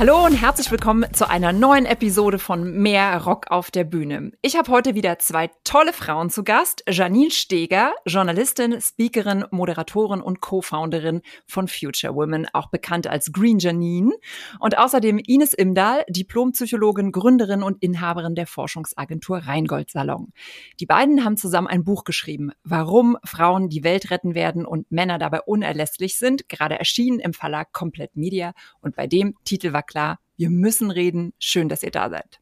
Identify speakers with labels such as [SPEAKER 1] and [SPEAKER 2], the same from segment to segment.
[SPEAKER 1] Hallo und herzlich willkommen zu einer neuen Episode von Mehr Rock auf der Bühne. Ich habe heute wieder zwei tolle Frauen zu Gast. Janine Steger, Journalistin, Speakerin, Moderatorin und Co-Founderin von Future Women, auch bekannt als Green Janine. Und außerdem Ines Imdahl, Diplompsychologin, Gründerin und Inhaberin der Forschungsagentur Rheingold Salon. Die beiden haben zusammen ein Buch geschrieben, Warum Frauen die Welt retten werden und Männer dabei unerlässlich sind, gerade erschienen im Verlag Komplett Media. Und bei dem Titel war klar, wir müssen reden. Schön, dass ihr da seid.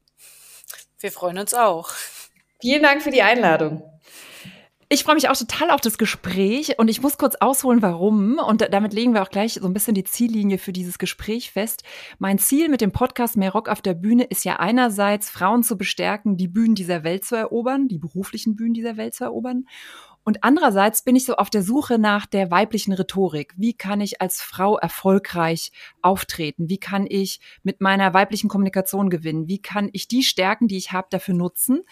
[SPEAKER 2] Wir freuen uns auch.
[SPEAKER 3] Vielen Dank für die Einladung.
[SPEAKER 1] Ich freue mich auch total auf das Gespräch und ich muss kurz ausholen, warum. Und damit legen wir auch gleich so ein bisschen die Ziellinie für dieses Gespräch fest. Mein Ziel mit dem Podcast Mehr Rock auf der Bühne ist ja einerseits, Frauen zu bestärken, die Bühnen dieser Welt zu erobern, die beruflichen Bühnen dieser Welt zu erobern. Und andererseits bin ich so auf der Suche nach der weiblichen Rhetorik. Wie kann ich als Frau erfolgreich auftreten? Wie kann ich mit meiner weiblichen Kommunikation gewinnen? Wie kann ich die Stärken, die ich habe, dafür nutzen?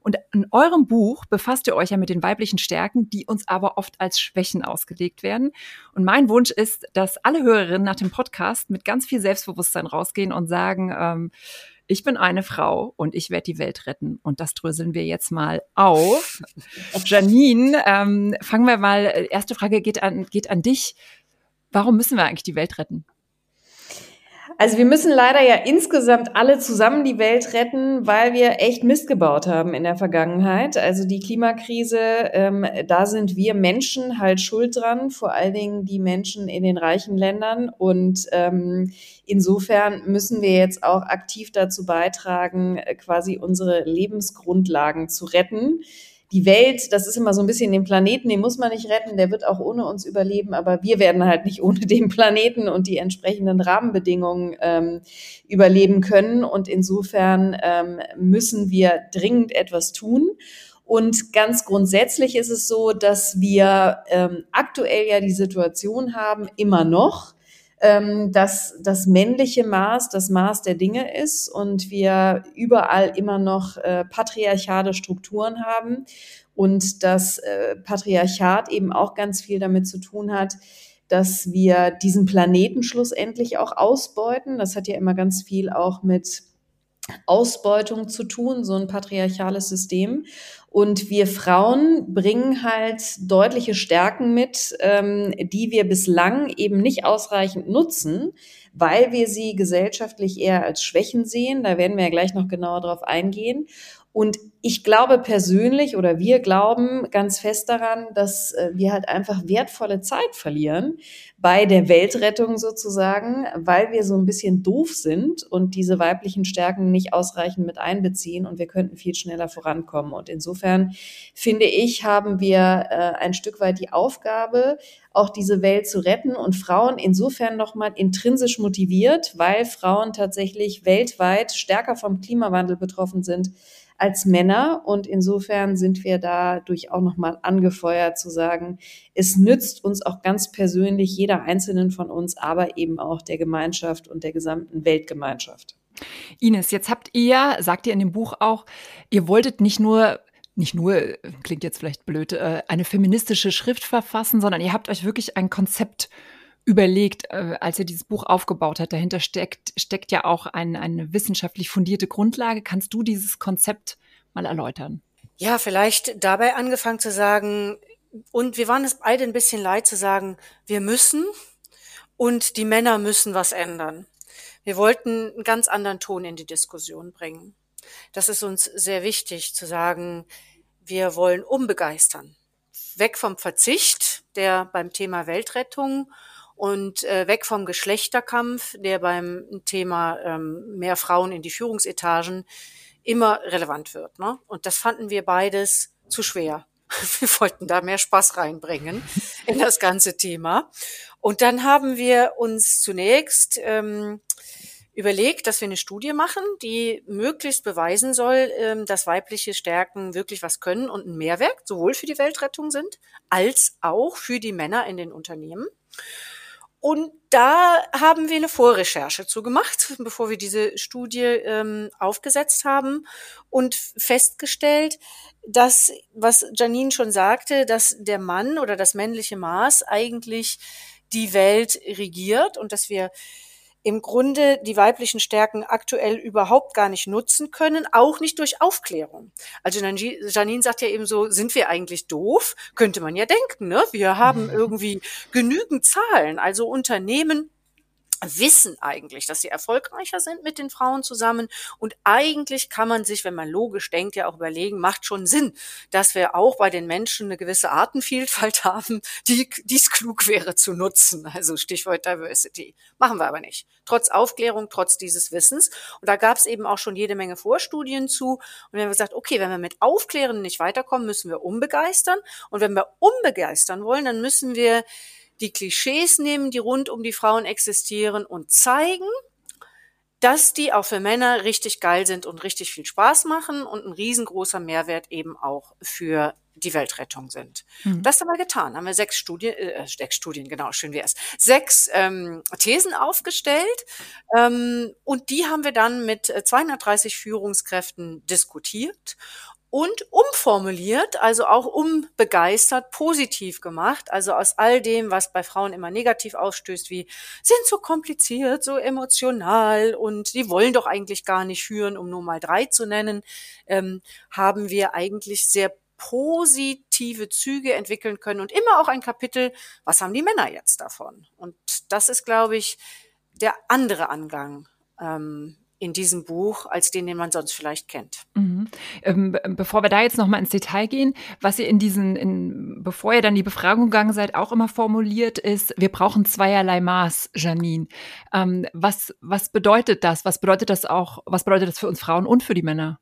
[SPEAKER 1] Und in eurem Buch befasst ihr euch ja mit den weiblichen Stärken, die uns aber oft als Schwächen ausgelegt werden. Und mein Wunsch ist, dass alle Hörerinnen nach dem Podcast mit ganz viel Selbstbewusstsein rausgehen und sagen, ähm, ich bin eine Frau und ich werde die Welt retten. Und das dröseln wir jetzt mal auf. Janine, ähm, fangen wir mal, äh, erste Frage geht an, geht an dich. Warum müssen wir eigentlich die Welt retten?
[SPEAKER 3] Also wir müssen leider ja insgesamt alle zusammen die Welt retten, weil wir echt Mist gebaut haben in der Vergangenheit. Also die Klimakrise, ähm, da sind wir Menschen halt schuld dran, vor allen Dingen die Menschen in den reichen Ländern. Und ähm, insofern müssen wir jetzt auch aktiv dazu beitragen, äh, quasi unsere Lebensgrundlagen zu retten die Welt, das ist immer so ein bisschen den Planeten, den muss man nicht retten, der wird auch ohne uns überleben, aber wir werden halt nicht ohne den Planeten und die entsprechenden Rahmenbedingungen ähm, überleben können. Und insofern ähm, müssen wir dringend etwas tun. Und ganz grundsätzlich ist es so, dass wir ähm, aktuell ja die Situation haben, immer noch, ähm, dass das männliche Maß das Maß der Dinge ist und wir überall immer noch äh, patriarchale Strukturen haben und das äh, Patriarchat eben auch ganz viel damit zu tun hat, dass wir diesen Planeten schlussendlich auch ausbeuten. Das hat ja immer ganz viel auch mit Ausbeutung zu tun, so ein patriarchales System. Und wir Frauen bringen halt deutliche Stärken mit, ähm, die wir bislang eben nicht ausreichend nutzen, weil wir sie gesellschaftlich eher als Schwächen sehen. Da werden wir ja gleich noch genauer drauf eingehen. Und ich glaube persönlich oder wir glauben ganz fest daran, dass äh, wir halt einfach wertvolle Zeit verlieren bei der Weltrettung sozusagen, weil wir so ein bisschen doof sind und diese weiblichen Stärken nicht ausreichend mit einbeziehen und wir könnten viel schneller vorankommen. Und insofern finde ich, haben wir äh, ein Stück weit die Aufgabe, auch diese Welt zu retten und Frauen insofern nochmal intrinsisch motiviert, weil Frauen tatsächlich weltweit stärker vom Klimawandel betroffen sind als Männer. Und insofern sind wir dadurch auch nochmal angefeuert zu sagen, es nützt uns auch ganz persönlich, jeder Einzelnen von uns, aber eben auch der Gemeinschaft und der gesamten Weltgemeinschaft.
[SPEAKER 1] Ines, jetzt habt ihr, sagt ihr in dem Buch auch, ihr wolltet nicht nur nicht nur, klingt jetzt vielleicht blöd, äh, eine feministische Schrift verfassen, sondern ihr habt euch wirklich ein Konzept überlegt, äh, als ihr dieses Buch aufgebaut hat. Dahinter steckt, steckt ja auch ein, eine wissenschaftlich fundierte Grundlage. Kannst du dieses Konzept mal erläutern?
[SPEAKER 2] Ja, vielleicht dabei angefangen zu sagen, und wir waren es beide ein bisschen leid zu sagen, wir müssen und die Männer müssen was ändern. Wir wollten einen ganz anderen Ton in die Diskussion bringen. Das ist uns sehr wichtig zu sagen, wir wollen umbegeistern. Weg vom Verzicht, der beim Thema Weltrettung und äh, weg vom Geschlechterkampf, der beim Thema ähm, mehr Frauen in die Führungsetagen immer relevant wird. Ne? Und das fanden wir beides zu schwer. Wir wollten da mehr Spaß reinbringen in das ganze Thema. Und dann haben wir uns zunächst ähm, überlegt, dass wir eine Studie machen, die möglichst beweisen soll, ähm, dass weibliche Stärken wirklich was können und ein Mehrwert sowohl für die Weltrettung sind, als auch für die Männer in den Unternehmen. Und da haben wir eine Vorrecherche zu gemacht, bevor wir diese Studie ähm, aufgesetzt haben und festgestellt, dass, was Janine schon sagte, dass der Mann oder das männliche Maß eigentlich die Welt regiert und dass wir im Grunde die weiblichen Stärken aktuell überhaupt gar nicht nutzen können, auch nicht durch Aufklärung. Also Janine sagt ja eben so, sind wir eigentlich doof? Könnte man ja denken, ne? Wir haben mhm. irgendwie genügend Zahlen. Also Unternehmen wissen eigentlich, dass sie erfolgreicher sind mit den Frauen zusammen. Und eigentlich kann man sich, wenn man logisch denkt, ja auch überlegen, macht schon Sinn, dass wir auch bei den Menschen eine gewisse Artenvielfalt haben, die dies klug wäre zu nutzen. Also Stichwort Diversity. Machen wir aber nicht. Trotz Aufklärung, trotz dieses Wissens. Und da gab es eben auch schon jede Menge Vorstudien zu. Und wir haben gesagt, okay, wenn wir mit Aufklären nicht weiterkommen, müssen wir umbegeistern. Und wenn wir umbegeistern wollen, dann müssen wir die Klischees nehmen, die rund um die Frauen existieren und zeigen, dass die auch für Männer richtig geil sind und richtig viel Spaß machen und ein riesengroßer Mehrwert eben auch für die Weltrettung sind. Mhm. Das haben wir getan. Haben wir sechs Studien, äh, sechs Studien, genau, schön wär's, sechs ähm, Thesen aufgestellt ähm, und die haben wir dann mit 230 Führungskräften diskutiert und umformuliert, also auch umbegeistert, positiv gemacht. Also aus all dem, was bei Frauen immer negativ ausstößt, wie sind so kompliziert, so emotional und die wollen doch eigentlich gar nicht führen, um nur mal drei zu nennen, ähm, haben wir eigentlich sehr positive Züge entwickeln können und immer auch ein Kapitel, was haben die Männer jetzt davon? Und das ist, glaube ich, der andere Angang ähm, in diesem Buch als den, den man sonst vielleicht kennt.
[SPEAKER 1] Mhm. Ähm, bevor wir da jetzt nochmal ins Detail gehen, was ihr in diesen, in, bevor ihr dann die Befragung gegangen seid, auch immer formuliert ist, wir brauchen zweierlei Maß, Janine. Ähm, was, was bedeutet das? Was bedeutet das auch, was bedeutet das für uns Frauen und für die Männer?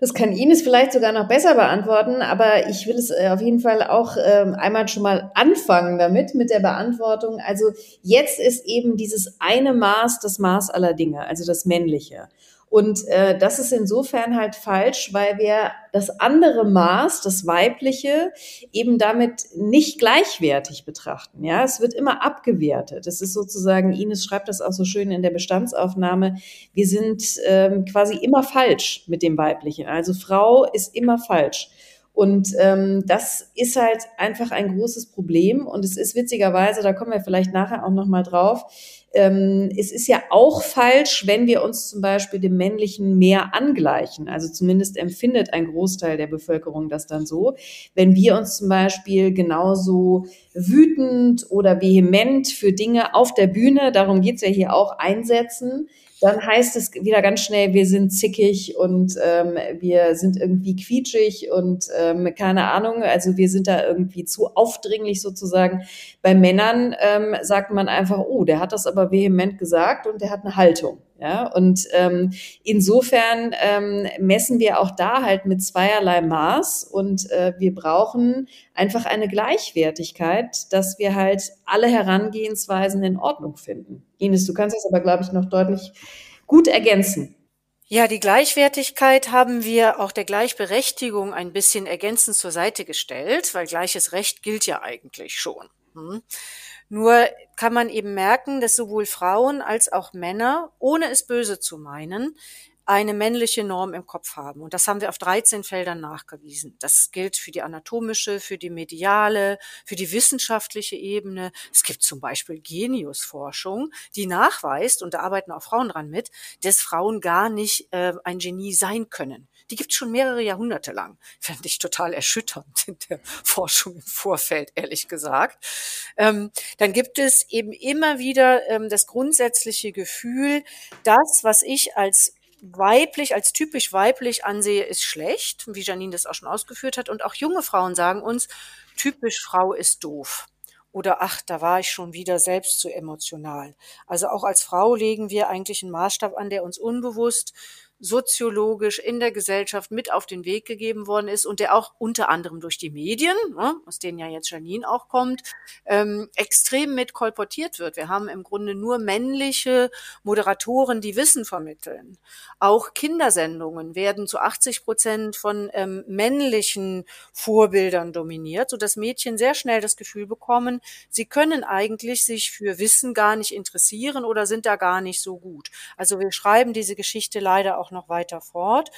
[SPEAKER 3] Das kann Ines vielleicht sogar noch besser beantworten, aber ich will es äh, auf jeden Fall auch ähm, einmal schon mal anfangen damit, mit der Beantwortung. Also jetzt ist eben dieses eine Maß das Maß aller Dinge, also das Männliche. Und äh, das ist insofern halt falsch, weil wir das andere Maß, das weibliche, eben damit nicht gleichwertig betrachten. Ja, es wird immer abgewertet. Es ist sozusagen, Ines schreibt das auch so schön in der Bestandsaufnahme, wir sind ähm, quasi immer falsch mit dem weiblichen. Also Frau ist immer falsch. Und ähm, das ist halt einfach ein großes Problem. Und es ist witzigerweise, da kommen wir vielleicht nachher auch nochmal drauf, ähm, es ist ja auch falsch, wenn wir uns zum Beispiel dem Männlichen mehr angleichen. Also zumindest empfindet ein Großteil der Bevölkerung das dann so. Wenn wir uns zum Beispiel genauso wütend oder vehement für Dinge auf der Bühne, darum geht's ja hier auch, einsetzen, dann heißt es wieder ganz schnell, wir sind zickig und ähm, wir sind irgendwie quietschig und ähm, keine Ahnung, also wir sind da irgendwie zu aufdringlich sozusagen. Bei Männern ähm, sagt man einfach, oh, der hat das aber vehement gesagt und der hat eine Haltung. Ja, und ähm, insofern ähm, messen wir auch da halt mit zweierlei Maß und äh, wir brauchen einfach eine Gleichwertigkeit, dass wir halt alle Herangehensweisen in Ordnung finden. Ines, du kannst das aber, glaube ich, noch deutlich gut ergänzen.
[SPEAKER 2] Ja, die Gleichwertigkeit haben wir auch der Gleichberechtigung ein bisschen ergänzend zur Seite gestellt, weil gleiches Recht gilt ja eigentlich schon. Hm. Nur kann man eben merken, dass sowohl Frauen als auch Männer, ohne es böse zu meinen, eine männliche Norm im Kopf haben. Und das haben wir auf 13 Feldern nachgewiesen. Das gilt für die anatomische, für die mediale, für die wissenschaftliche Ebene. Es gibt zum Beispiel Geniusforschung, die nachweist, und da arbeiten auch Frauen dran mit, dass Frauen gar nicht äh, ein Genie sein können die gibt es schon mehrere Jahrhunderte lang. Fände ich total erschütternd in der Forschung im Vorfeld, ehrlich gesagt. Ähm, dann gibt es eben immer wieder ähm, das grundsätzliche Gefühl, das, was ich als weiblich, als typisch weiblich ansehe, ist schlecht, wie Janine das auch schon ausgeführt hat. Und auch junge Frauen sagen uns, typisch Frau ist doof. Oder ach, da war ich schon wieder selbst zu emotional. Also auch als Frau legen wir eigentlich einen Maßstab an, der uns unbewusst soziologisch in der Gesellschaft mit auf den Weg gegeben worden ist und der auch unter anderem durch die Medien, ne, aus denen ja jetzt Janine auch kommt, ähm, extrem mit kolportiert wird. Wir haben im Grunde nur männliche Moderatoren, die Wissen vermitteln. Auch Kindersendungen werden zu 80 Prozent von ähm, männlichen Vorbildern dominiert, sodass Mädchen sehr schnell das Gefühl bekommen, sie können eigentlich sich für Wissen gar nicht interessieren oder sind da gar nicht so gut. Also wir schreiben diese Geschichte leider auch noch weiter fort.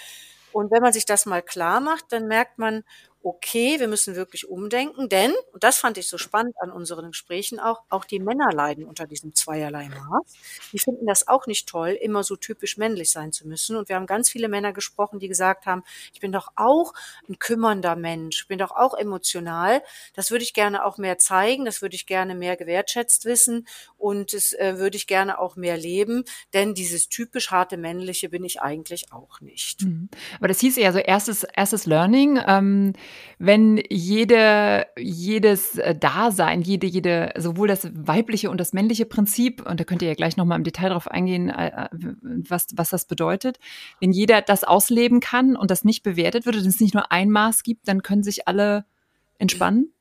[SPEAKER 2] Und wenn man sich das mal klar macht, dann merkt man, okay, wir müssen wirklich umdenken, denn, und das fand ich so spannend an unseren Gesprächen auch, auch die Männer leiden unter diesem zweierlei Maß. Die finden das auch nicht toll, immer so typisch männlich sein zu müssen. Und wir haben ganz viele Männer gesprochen, die gesagt haben, ich bin doch auch ein kümmernder Mensch, bin doch auch emotional. Das würde ich gerne auch mehr zeigen, das würde ich gerne mehr gewertschätzt wissen und das äh, würde ich gerne auch mehr leben, denn dieses typisch harte männliche bin ich eigentlich auch nicht.
[SPEAKER 1] Mhm. Aber das hieß ja so erstes, erstes Learning. Ähm wenn jede, jedes äh, Dasein, jede, jede, sowohl das weibliche und das männliche Prinzip, und da könnt ihr ja gleich nochmal im Detail drauf eingehen, äh, äh, was, was das bedeutet, wenn jeder das ausleben kann und das nicht bewertet wird, und es nicht nur ein Maß gibt, dann können sich alle entspannen?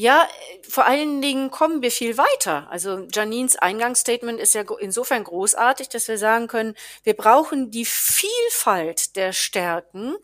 [SPEAKER 2] Ja, vor allen Dingen kommen wir viel weiter. Also Janines Eingangsstatement ist ja insofern großartig, dass wir sagen können, wir brauchen die Vielfalt der Stärken,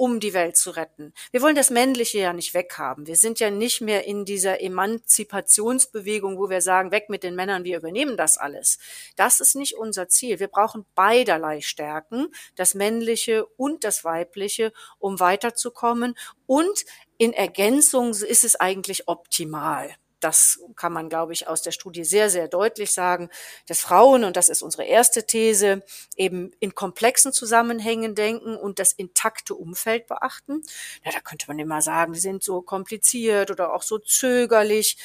[SPEAKER 2] um die Welt zu retten. Wir wollen das Männliche ja nicht weghaben. Wir sind ja nicht mehr in dieser Emanzipationsbewegung, wo wir sagen, weg mit den Männern, wir übernehmen das alles. Das ist nicht unser Ziel. Wir brauchen beiderlei Stärken, das Männliche und das Weibliche, um weiterzukommen. Und in Ergänzung ist es eigentlich optimal das kann man, glaube ich, aus der Studie sehr, sehr deutlich sagen, dass Frauen, und das ist unsere erste These, eben in komplexen Zusammenhängen denken und das intakte Umfeld beachten. Ja, da könnte man immer sagen, die sind so kompliziert oder auch so zögerlich.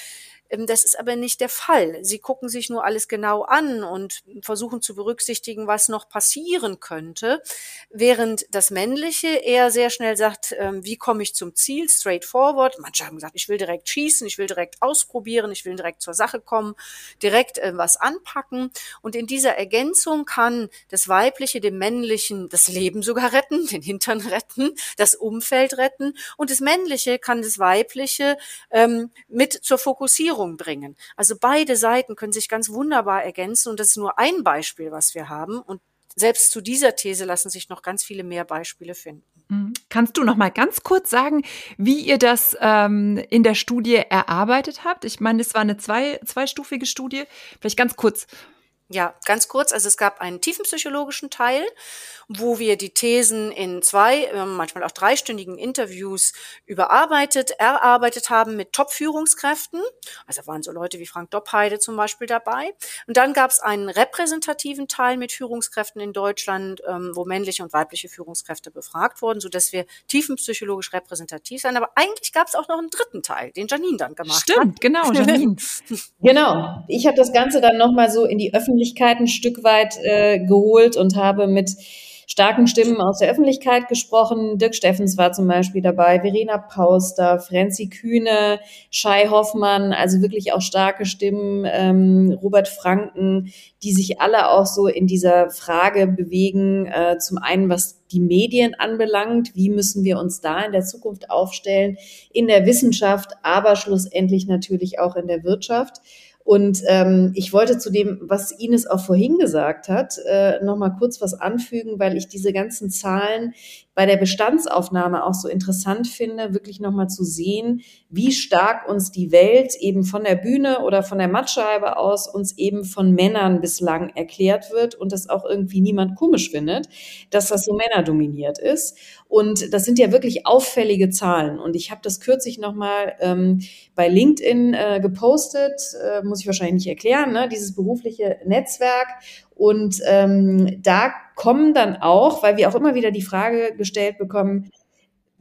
[SPEAKER 2] Ähm, das ist aber nicht der Fall. Sie gucken sich nur alles genau an und versuchen zu berücksichtigen, was noch passieren könnte, während das Männliche eher sehr schnell sagt, ähm, wie komme ich zum Ziel, straightforward. Manche haben gesagt, ich will direkt schießen, ich will direkt ausprobieren, ich will direkt zur Sache kommen, direkt äh, was anpacken. Und in dieser Ergänzung kann das Weibliche dem Männlichen das Leben sogar retten, den Hintern retten, das Umfeld retten und das Männliche kann das Weibliche ähm, mit zur Fokussierung Orientierung bringen. Also beide Seiten können sich ganz wunderbar ergänzen und das ist nur ein Beispiel, was wir haben. Und selbst zu dieser These lassen sich noch ganz viele mehr Beispiele finden.
[SPEAKER 1] Mhm. Kannst du noch mal ganz kurz sagen, wie ihr das ähm, in der Studie erarbeitet habt? Ich meine, es war eine zwei, zweistufige Studie. Vielleicht ganz kurz.
[SPEAKER 2] Ja, ganz kurz. Also es gab einen tiefenpsychologischen Teil, wo wir die Thesen in zwei, ähm, manchmal auch dreistündigen Interviews überarbeitet, erarbeitet haben mit Top-Führungskräften. Also waren so Leute wie Frank Doppheide zum Beispiel dabei. Und dann gab es einen repräsentativen Teil mit Führungskräften in Deutschland, ähm, wo männliche und weibliche Führungskräfte befragt wurden, so dass wir tiefenpsychologisch repräsentativ sein. Aber eigentlich gab es auch noch einen dritten Teil, den Janine dann gemacht
[SPEAKER 1] Stimmt, hat. Stimmt, genau, Janine.
[SPEAKER 3] genau. Ich habe das Ganze dann nochmal so in die Öffentlichkeit Öffentlichkeit ein Stück weit äh, geholt und habe mit starken Stimmen aus der Öffentlichkeit gesprochen. Dirk Steffens war zum Beispiel dabei, Verena Pauster, Franzi Kühne, Shai Hoffmann, also wirklich auch starke Stimmen, ähm, Robert Franken, die sich alle auch so in dieser Frage bewegen, äh, zum einen was die Medien anbelangt, wie müssen wir uns da in der Zukunft aufstellen, in der Wissenschaft, aber schlussendlich natürlich auch in der Wirtschaft. Und ähm, ich wollte zu dem, was Ines auch vorhin gesagt hat, äh, noch mal kurz was anfügen, weil ich diese ganzen Zahlen bei der Bestandsaufnahme auch so interessant finde, wirklich nochmal zu sehen, wie stark uns die Welt eben von der Bühne oder von der Mattscheibe aus uns eben von Männern bislang erklärt wird und das auch irgendwie niemand komisch findet, dass das so männerdominiert ist. Und das sind ja wirklich auffällige Zahlen. Und ich habe das kürzlich nochmal ähm, bei LinkedIn äh, gepostet, äh, muss ich wahrscheinlich nicht erklären, ne? dieses berufliche Netzwerk. Und ähm, da kommen dann auch, weil wir auch immer wieder die Frage gestellt bekommen,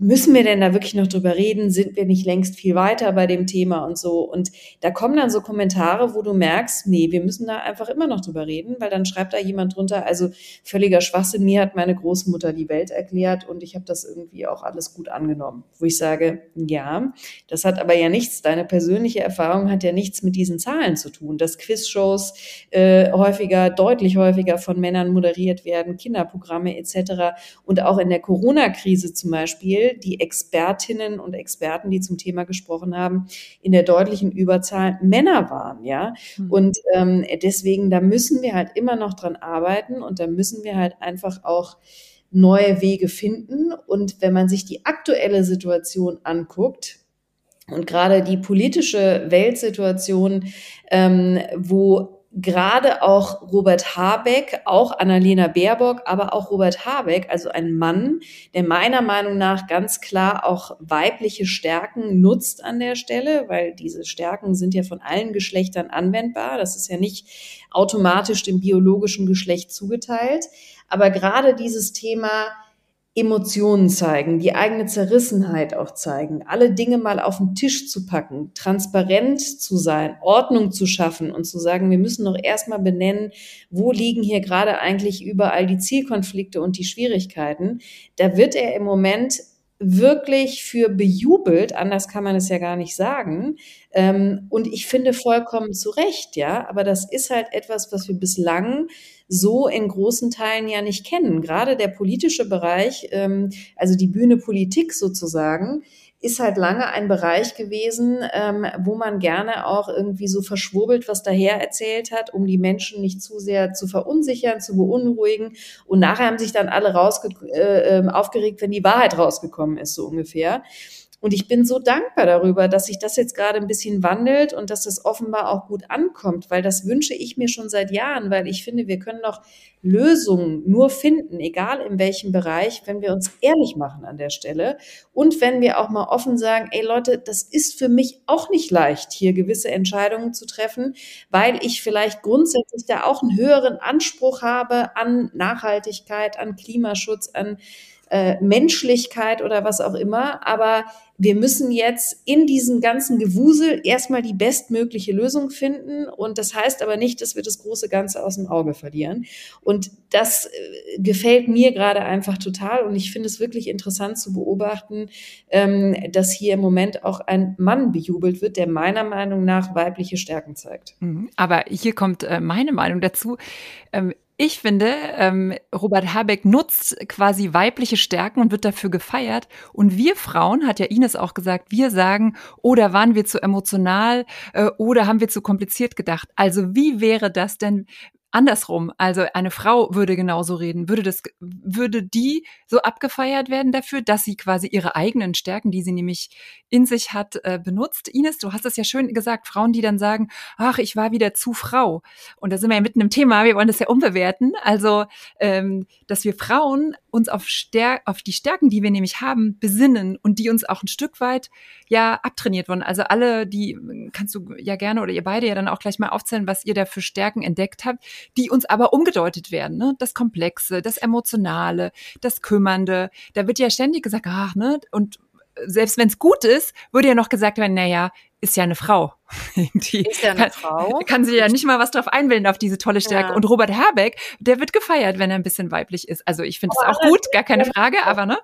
[SPEAKER 3] müssen wir denn da wirklich noch drüber reden? Sind wir nicht längst viel weiter bei dem Thema und so? Und da kommen dann so Kommentare, wo du merkst, nee, wir müssen da einfach immer noch drüber reden, weil dann schreibt da jemand drunter, also völliger Schwachsinn, mir hat meine Großmutter die Welt erklärt und ich habe das irgendwie auch alles gut angenommen. Wo ich sage, ja, das hat aber ja nichts, deine persönliche Erfahrung hat ja nichts mit diesen Zahlen zu tun, dass Quizshows äh, häufiger, deutlich häufiger von Männern moderiert werden, Kinderprogramme etc. Und auch in der Corona-Krise zum Beispiel die Expertinnen und Experten, die zum Thema gesprochen haben, in der deutlichen Überzahl Männer waren, ja. Mhm. Und ähm, deswegen, da müssen wir halt immer noch dran arbeiten und da müssen wir halt einfach auch neue Wege finden. Und wenn man sich die aktuelle Situation anguckt, und gerade die politische Weltsituation, ähm, wo gerade auch Robert Habeck, auch Annalena Baerbock, aber auch Robert Habeck, also ein Mann, der meiner Meinung nach ganz klar auch weibliche Stärken nutzt an der Stelle, weil diese Stärken sind ja von allen Geschlechtern anwendbar. Das ist ja nicht automatisch dem biologischen Geschlecht zugeteilt. Aber gerade dieses Thema Emotionen zeigen, die eigene Zerrissenheit auch zeigen, alle Dinge mal auf den Tisch zu packen, transparent zu sein, Ordnung zu schaffen und zu sagen, wir müssen noch erstmal benennen, wo liegen hier gerade eigentlich überall die Zielkonflikte und die Schwierigkeiten. Da wird er im Moment wirklich für bejubelt, anders kann man es ja gar nicht sagen. Ähm, und ich finde vollkommen zu Recht, ja, aber das ist halt etwas, was wir bislang so in großen Teilen ja nicht kennen. Gerade der politische Bereich, ähm, also die Bühne Politik sozusagen, ist halt lange ein Bereich gewesen, ähm, wo man gerne auch irgendwie so verschwurbelt was daher erzählt hat, um die Menschen nicht zu sehr zu verunsichern, zu beunruhigen. Und nachher haben sich dann alle rausge äh, ähm, aufgeregt, wenn die Wahrheit rausgekommen ist, so ungefähr. Und ich bin so dankbar darüber, dass sich das jetzt gerade ein bisschen wandelt und dass das offenbar auch gut ankommt, weil das wünsche ich mir schon seit Jahren, weil ich finde, wir können doch Lösungen nur finden, egal in welchem Bereich, wenn wir uns ehrlich machen an der Stelle. Und wenn wir auch mal offen sagen, ey Leute, das ist für mich auch nicht leicht, hier gewisse Entscheidungen zu treffen, weil ich vielleicht grundsätzlich da auch einen höheren Anspruch habe an Nachhaltigkeit, an Klimaschutz, an äh, Menschlichkeit oder was auch immer. Aber wir müssen jetzt in diesem ganzen Gewusel erstmal die bestmögliche Lösung finden. Und das heißt aber nicht, dass wir das große Ganze aus dem Auge verlieren. Und das äh, gefällt mir gerade einfach total. Und ich finde es wirklich interessant zu beobachten, ähm, dass hier im Moment auch ein Mann bejubelt wird, der meiner Meinung nach weibliche Stärken zeigt.
[SPEAKER 1] Mhm. Aber hier kommt äh, meine Meinung dazu. Ähm, ich finde, ähm, Robert Habeck nutzt quasi weibliche Stärken und wird dafür gefeiert. Und wir Frauen, hat ja Ines auch gesagt, wir sagen, oder waren wir zu emotional äh, oder haben wir zu kompliziert gedacht. Also wie wäre das denn, andersrum, also eine Frau würde genauso reden, würde das, würde die so abgefeiert werden dafür, dass sie quasi ihre eigenen Stärken, die sie nämlich in sich hat, äh, benutzt. Ines, du hast es ja schön gesagt, Frauen, die dann sagen, ach, ich war wieder zu Frau. Und da sind wir ja mitten im Thema, wir wollen das ja umbewerten. Also, ähm, dass wir Frauen uns auf, Stär auf die Stärken, die wir nämlich haben, besinnen und die uns auch ein Stück weit ja abtrainiert wurden. Also alle, die kannst du ja gerne oder ihr beide ja dann auch gleich mal aufzählen, was ihr da für Stärken entdeckt habt, die uns aber umgedeutet werden. Ne? Das Komplexe, das Emotionale, das Kümmernde. Da wird ja ständig gesagt, ach, ne? Und selbst wenn es gut ist, würde ja noch gesagt werden, naja, ist ja eine Frau.
[SPEAKER 2] Die ist ja eine
[SPEAKER 1] kann,
[SPEAKER 2] Frau.
[SPEAKER 1] Kann sie ja nicht mal was drauf einwählen auf diese tolle Stärke. Ja. Und Robert Herbeck, der wird gefeiert, wenn er ein bisschen weiblich ist. Also ich finde es auch gut, gar keine Frage, aber ne?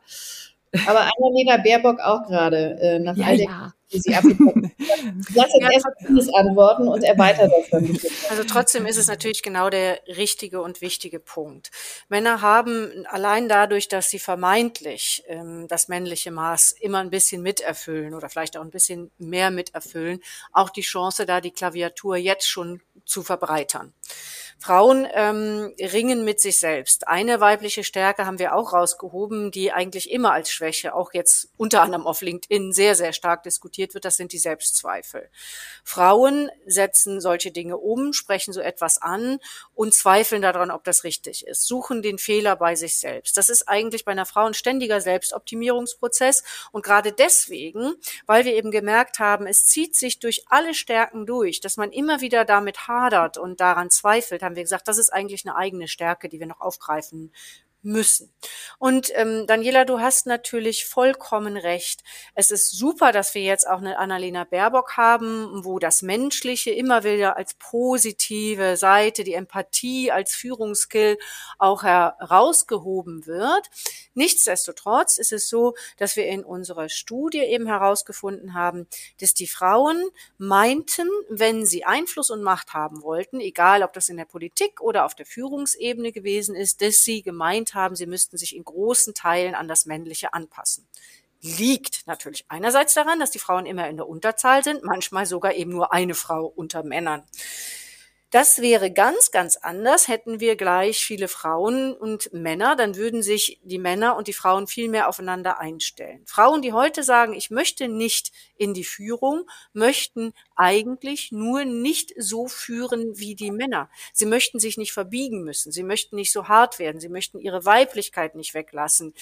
[SPEAKER 3] Aber Annalena Baerbock auch gerade, äh, nach
[SPEAKER 1] ja, all der ja
[SPEAKER 3] die sie abbekommen. Lass jetzt ja, erst vieles antworten und erweitert das dann.
[SPEAKER 2] Also trotzdem ist es natürlich genau der richtige und wichtige Punkt. Männer haben allein dadurch, dass sie vermeintlich ähm, das männliche Maß immer ein bisschen miterfüllen oder vielleicht auch ein bisschen mehr miterfüllen, auch die Chance, da die Klaviatur jetzt schon zu verbreitern. Frauen ähm, ringen mit sich selbst. Eine weibliche Stärke haben wir auch rausgehoben, die eigentlich immer als Schwäche, auch jetzt unter anderem auf LinkedIn, sehr, sehr stark diskutiert wird. Das sind die Selbstzweifel. Frauen setzen solche Dinge um, sprechen so etwas an und zweifeln daran, ob das richtig ist, suchen den Fehler bei sich selbst. Das ist eigentlich bei einer Frau ein ständiger Selbstoptimierungsprozess. Und gerade deswegen, weil wir eben gemerkt haben, es zieht sich durch alle Stärken durch, dass man immer wieder damit hadert und daran zweifelt, haben wir gesagt, das ist eigentlich eine eigene Stärke, die wir noch aufgreifen müssen. Und ähm, Daniela, du hast natürlich vollkommen recht. Es ist super, dass wir jetzt auch eine Annalena Baerbock haben, wo das Menschliche immer wieder als positive Seite, die Empathie als Führungsskill auch herausgehoben wird. Nichtsdestotrotz ist es so, dass wir in unserer Studie eben herausgefunden haben, dass die Frauen meinten, wenn sie Einfluss und Macht haben wollten, egal ob das in der Politik oder auf der Führungsebene gewesen ist, dass sie gemeint haben, sie müssten sich in großen Teilen an das Männliche anpassen. Liegt natürlich einerseits daran, dass die Frauen immer in der Unterzahl sind, manchmal sogar eben nur eine Frau unter Männern. Das wäre ganz, ganz anders, hätten wir gleich viele Frauen und Männer, dann würden sich die Männer und die Frauen viel mehr aufeinander einstellen. Frauen, die heute sagen, ich möchte nicht in die Führung, möchten eigentlich nur nicht so führen wie die Männer. Sie möchten sich nicht verbiegen müssen, sie möchten nicht so hart werden, sie möchten ihre Weiblichkeit nicht weglassen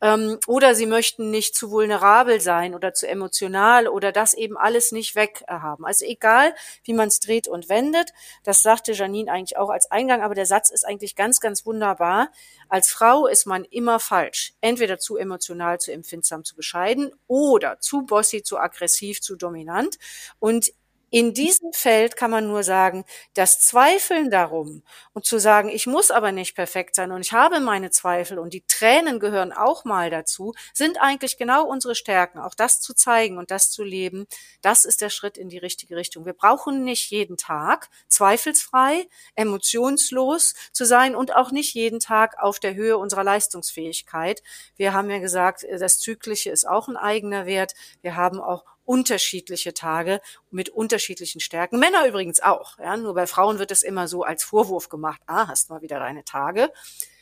[SPEAKER 2] ähm, oder sie möchten nicht zu vulnerabel sein oder zu emotional oder das eben alles nicht weghaben. Also egal, wie man es dreht und wendet, das sagte Janine eigentlich auch als Eingang, aber der Satz ist eigentlich ganz, ganz wunderbar. Als Frau ist man immer falsch. Entweder zu emotional, zu empfindsam, zu bescheiden oder zu bossy, zu aggressiv, zu dominant. Und in diesem Feld kann man nur sagen, das Zweifeln darum und zu sagen, ich muss aber nicht perfekt sein und ich habe meine Zweifel und die Tränen gehören auch mal dazu, sind eigentlich genau unsere Stärken. Auch das zu zeigen und das zu leben, das ist der Schritt in die richtige Richtung. Wir brauchen nicht jeden Tag zweifelsfrei, emotionslos zu sein und auch nicht jeden Tag auf der Höhe unserer Leistungsfähigkeit. Wir haben ja gesagt, das Zyklische ist auch ein eigener Wert. Wir haben auch unterschiedliche Tage mit unterschiedlichen Stärken. Männer übrigens auch. Ja? Nur bei Frauen wird es immer so als Vorwurf gemacht, ah, hast mal wieder deine Tage.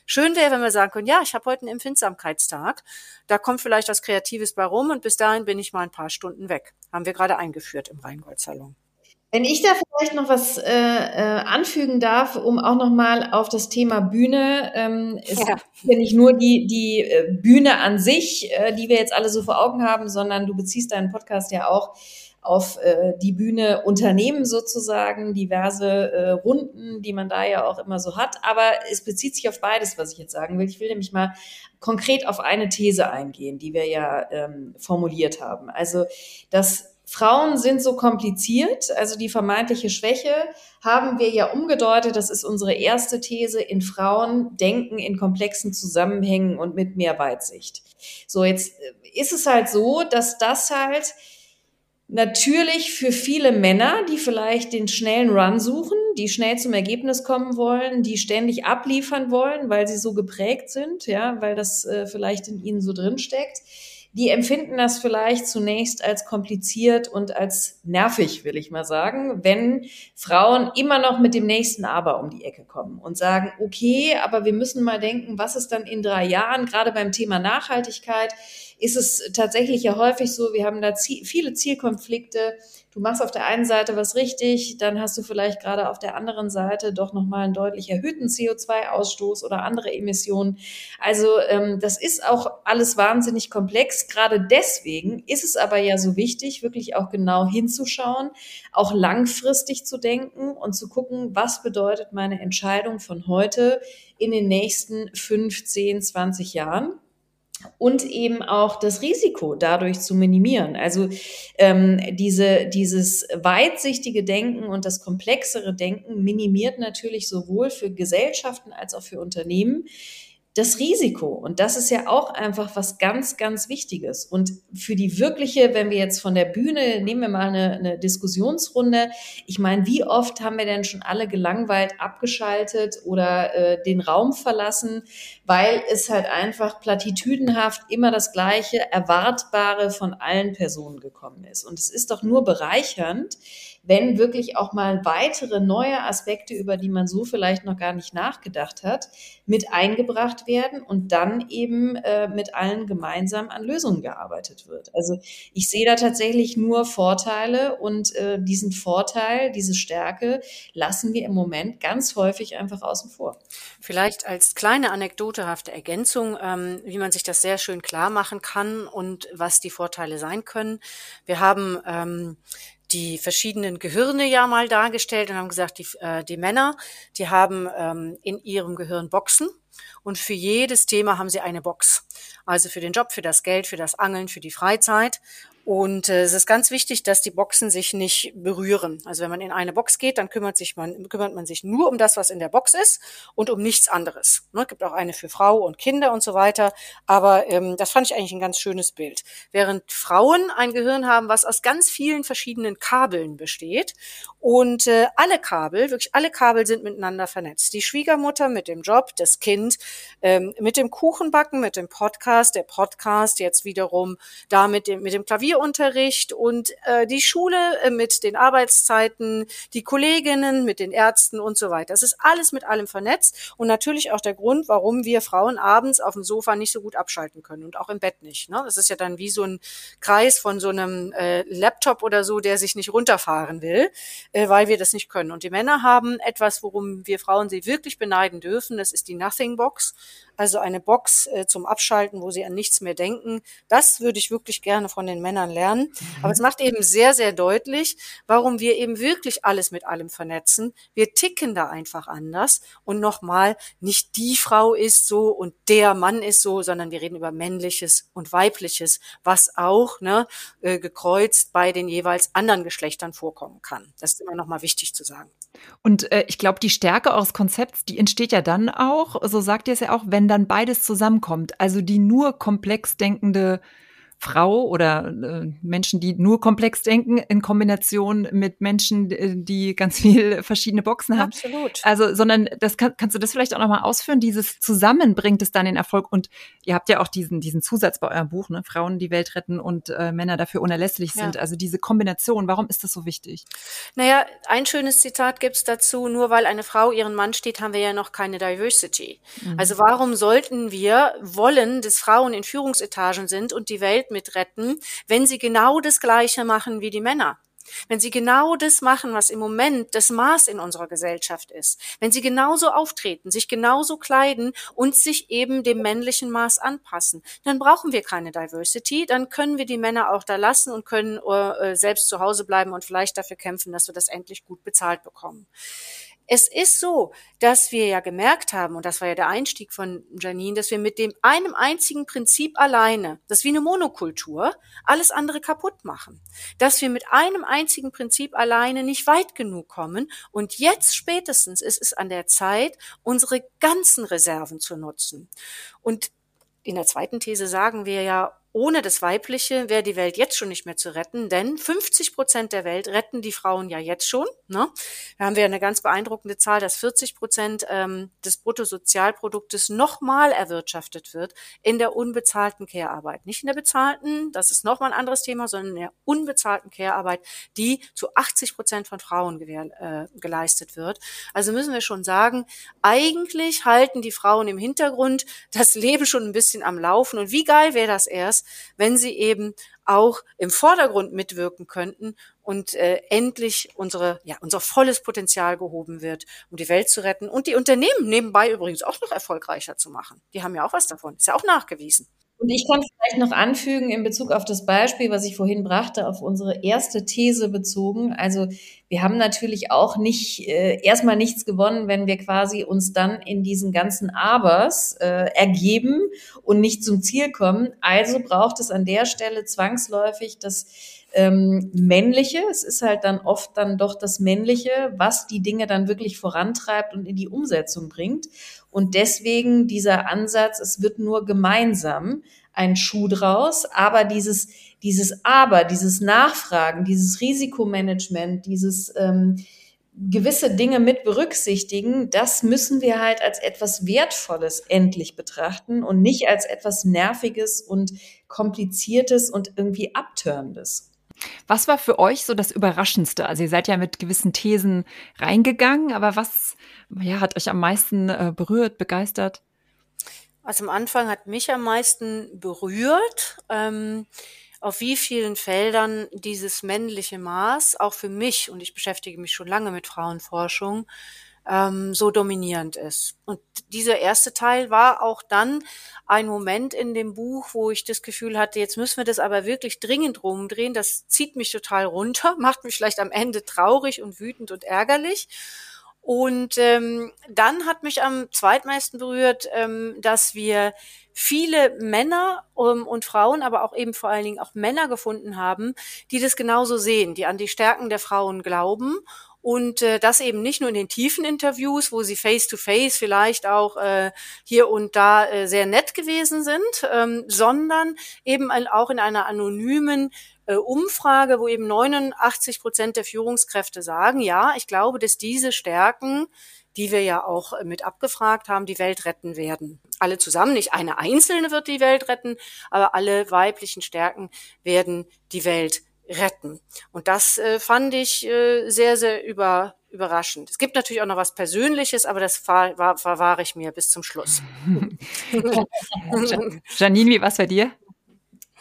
[SPEAKER 2] Schön wäre, wenn wir sagen können, ja, ich habe heute einen Empfindsamkeitstag. Da kommt vielleicht was Kreatives bei rum und bis dahin bin ich mal ein paar Stunden weg. Haben wir gerade eingeführt im Rheingold-Salon.
[SPEAKER 3] Wenn ich da vielleicht noch was äh, äh, anfügen darf, um auch noch mal auf das Thema Bühne, ähm, ist ja. ja nicht nur die die äh, Bühne an sich, äh, die wir jetzt alle so vor Augen haben, sondern du beziehst deinen Podcast ja auch auf äh, die Bühne Unternehmen sozusagen, diverse äh, Runden, die man da ja auch immer so hat. Aber es bezieht sich auf beides, was ich jetzt sagen will. Ich will nämlich mal konkret auf eine These eingehen, die wir ja ähm, formuliert haben. Also, dass Frauen sind so kompliziert, also die vermeintliche Schwäche haben wir ja umgedeutet, das ist unsere erste These, in Frauen denken in komplexen Zusammenhängen und mit mehr Weitsicht. So, jetzt äh, ist es halt so, dass das halt natürlich für viele Männer, die vielleicht den schnellen Run suchen, die schnell zum Ergebnis kommen wollen, die ständig abliefern wollen, weil sie so geprägt sind, ja, weil das äh, vielleicht in ihnen so drin steckt, die empfinden das vielleicht zunächst als kompliziert und als nervig, will ich mal sagen, wenn Frauen immer noch mit dem nächsten Aber um die Ecke kommen und sagen, okay, aber wir müssen mal denken, was ist dann in drei Jahren, gerade beim Thema Nachhaltigkeit, ist es tatsächlich ja häufig so, wir haben da viele Zielkonflikte, du machst auf der einen Seite was richtig, dann hast du vielleicht gerade auf der anderen Seite doch nochmal einen deutlich erhöhten CO2-Ausstoß oder andere Emissionen. Also ähm, das ist auch alles wahnsinnig komplex. Gerade deswegen ist es aber ja so wichtig, wirklich auch genau hinzuschauen, auch langfristig zu denken und zu gucken, was bedeutet meine Entscheidung von heute in den nächsten 15, 20 Jahren und eben auch das Risiko dadurch zu minimieren. Also ähm, diese, dieses weitsichtige Denken und das komplexere Denken minimiert natürlich sowohl für Gesellschaften als auch für Unternehmen das Risiko. Und das ist ja auch einfach was ganz, ganz Wichtiges. Und für die wirkliche, wenn wir jetzt von der Bühne, nehmen wir mal eine, eine Diskussionsrunde. Ich meine, wie oft haben wir denn schon alle gelangweilt abgeschaltet oder äh, den Raum verlassen, weil es halt einfach platitüdenhaft immer das gleiche Erwartbare von allen Personen gekommen ist. Und es ist doch nur bereichernd, wenn wirklich auch mal weitere neue Aspekte, über die man so vielleicht noch gar nicht nachgedacht hat, mit eingebracht werden und dann eben äh, mit allen gemeinsam an Lösungen gearbeitet wird. Also ich sehe da tatsächlich nur Vorteile und äh, diesen Vorteil, diese Stärke lassen wir im Moment ganz häufig einfach außen vor.
[SPEAKER 2] Vielleicht als kleine anekdotehafte Ergänzung, ähm, wie man sich das sehr schön klar machen kann und was die Vorteile sein können. Wir haben ähm, die verschiedenen Gehirne ja mal dargestellt und haben gesagt, die, äh, die Männer, die haben ähm, in ihrem Gehirn Boxen Und für jedes Thema haben sie eine Box. Also für den Job, für das Geld, für das Angeln, für die Freizeit. Und äh, es ist ganz wichtig, dass die Boxen sich nicht berühren. Also wenn man in eine Box geht, dann kümmert sich man kümmert man sich nur um das, was in der Box ist und um nichts anderes. Ne, gibt auch eine für Frau und Kinder und so weiter. Aber ähm, das fand ich eigentlich ein ganz schönes Bild. Während Frauen ein Gehirn haben, was aus ganz vielen verschiedenen Kabeln besteht und äh, alle Kabel, wirklich alle Kabel sind miteinander vernetzt. Die Schwiegermutter mit dem Job, das Kind ähm, mit dem Kuchenbacken, mit dem Podcast, der Podcast jetzt wiederum da mit dem mit dem Klavier Klavierunterricht und äh, die Schule äh, mit den Arbeitszeiten, die Kolleginnen mit den Ärzten und so weiter. Das ist alles mit allem vernetzt und natürlich auch der Grund, warum wir Frauen abends auf dem Sofa nicht so gut abschalten können und auch im Bett nicht. Ne? Das ist ja dann wie so ein Kreis von so einem äh, Laptop oder so, der sich nicht runterfahren will, äh, weil wir das nicht können. Und die Männer haben etwas, worum wir Frauen sie wirklich beneiden dürfen. Das ist die Nothing Box also eine Box äh, zum Abschalten, wo sie an nichts mehr denken. Das würde ich wirklich gerne von den Männern lernen. Mhm. Aber es macht eben sehr, sehr deutlich, warum wir eben wirklich alles mit allem vernetzen. Wir ticken da einfach anders. Und nochmal, nicht die Frau ist so und der Mann ist so, sondern wir reden über männliches und weibliches, was auch ne, äh, gekreuzt bei den jeweils anderen Geschlechtern vorkommen kann. Das ist immer nochmal wichtig zu sagen.
[SPEAKER 1] Und äh, ich glaube, die Stärke eures Konzepts, die entsteht ja dann auch, so sagt ihr es ja auch, wenn dann beides zusammenkommt. Also die nur komplex denkende Frau oder äh, Menschen, die nur komplex denken, in Kombination mit Menschen, die ganz viel verschiedene Boxen haben.
[SPEAKER 2] Absolut.
[SPEAKER 1] Also, sondern das kann, kannst du das vielleicht auch nochmal ausführen? Dieses Zusammen bringt es dann den Erfolg. Und ihr habt ja auch diesen, diesen Zusatz bei eurem Buch, ne? Frauen, die Welt retten und äh, Männer dafür unerlässlich sind. Ja. Also diese Kombination, warum ist das so wichtig?
[SPEAKER 2] Naja, ein schönes Zitat gibt's dazu, nur weil eine Frau ihren Mann steht, haben wir ja noch keine Diversity. Mhm. Also warum sollten wir wollen, dass Frauen in Führungsetagen sind und die Welt mit retten, wenn sie genau das Gleiche machen wie die Männer. Wenn sie genau das machen, was im Moment das Maß in unserer Gesellschaft ist, wenn sie genauso auftreten, sich genauso kleiden und sich eben dem männlichen Maß anpassen, dann brauchen wir keine Diversity, dann können wir die Männer auch da lassen und können äh, selbst zu Hause bleiben und vielleicht dafür kämpfen, dass wir das endlich gut bezahlt bekommen. Es ist so, dass wir ja gemerkt haben, und das war ja der Einstieg von Janine, dass wir mit dem einem einzigen Prinzip alleine, das ist wie eine Monokultur, alles andere kaputt machen. Dass wir mit einem einzigen Prinzip alleine nicht weit genug kommen. Und jetzt spätestens ist es an der Zeit, unsere ganzen Reserven zu nutzen. Und in der zweiten These sagen wir ja, ohne das Weibliche wäre die Welt jetzt schon nicht mehr zu retten, denn 50 Prozent der Welt retten die Frauen ja jetzt schon. Ne? Da haben wir eine ganz beeindruckende Zahl, dass 40 Prozent ähm, des Bruttosozialproduktes nochmal erwirtschaftet wird in der unbezahlten Care-Arbeit. Nicht in der bezahlten, das ist nochmal ein anderes Thema, sondern in der unbezahlten Care-Arbeit, die zu 80 Prozent von Frauen äh, geleistet wird. Also müssen wir schon sagen, eigentlich halten die Frauen im Hintergrund das Leben schon ein bisschen am Laufen. Und wie geil wäre das erst, wenn sie eben auch im Vordergrund mitwirken könnten und äh, endlich unsere, ja, unser volles Potenzial gehoben wird, um die Welt zu retten und die Unternehmen nebenbei übrigens auch noch erfolgreicher zu machen. Die haben ja auch was davon. Ist ja auch nachgewiesen.
[SPEAKER 3] Und ich kann vielleicht noch anfügen in Bezug auf das Beispiel, was ich vorhin brachte, auf unsere erste These bezogen. Also wir haben natürlich auch nicht äh, erstmal nichts gewonnen, wenn wir quasi uns dann in diesen ganzen Abers äh, ergeben und nicht zum Ziel kommen. Also braucht es an der Stelle zwangsläufig das ähm, Männliche. Es ist halt dann oft dann doch das Männliche, was die Dinge dann wirklich vorantreibt und in die Umsetzung bringt. Und deswegen dieser Ansatz, es wird nur gemeinsam ein Schuh draus, aber dieses, dieses Aber, dieses Nachfragen, dieses Risikomanagement, dieses ähm, gewisse Dinge mit berücksichtigen, das müssen wir halt als etwas Wertvolles endlich betrachten und nicht als etwas Nerviges und Kompliziertes und irgendwie Abturnendes.
[SPEAKER 1] Was war für euch so das Überraschendste? Also ihr seid ja mit gewissen Thesen reingegangen, aber was ja, hat euch am meisten äh, berührt, begeistert?
[SPEAKER 2] Also am Anfang hat mich am meisten berührt, ähm, auf wie vielen Feldern dieses männliche Maß auch für mich, und ich beschäftige mich schon lange mit Frauenforschung, ähm, so dominierend ist. Und dieser erste Teil war auch dann ein Moment in dem Buch, wo ich das Gefühl hatte, jetzt müssen wir das aber wirklich dringend rumdrehen. Das zieht mich total runter, macht mich vielleicht am Ende traurig und wütend und ärgerlich. Und ähm, dann hat mich am zweitmeisten berührt, ähm, dass wir viele Männer ähm, und Frauen, aber auch eben vor allen Dingen auch Männer gefunden haben, die das genauso sehen, die an die Stärken der Frauen glauben und äh, das eben nicht nur in den tiefen Interviews, wo sie face-to-face -face vielleicht auch äh, hier und da äh, sehr nett gewesen sind, ähm, sondern eben auch in einer anonymen Umfrage, wo eben 89 Prozent der Führungskräfte sagen, ja, ich glaube, dass diese Stärken, die wir ja auch äh, mit abgefragt haben, die Welt retten werden. Alle zusammen, nicht eine einzelne wird die Welt retten, aber alle weiblichen Stärken werden die Welt retten. Und das äh, fand ich äh, sehr, sehr über, überraschend. Es gibt natürlich auch noch was Persönliches, aber das verwahre ich mir bis zum Schluss.
[SPEAKER 1] Janine, wie war bei dir?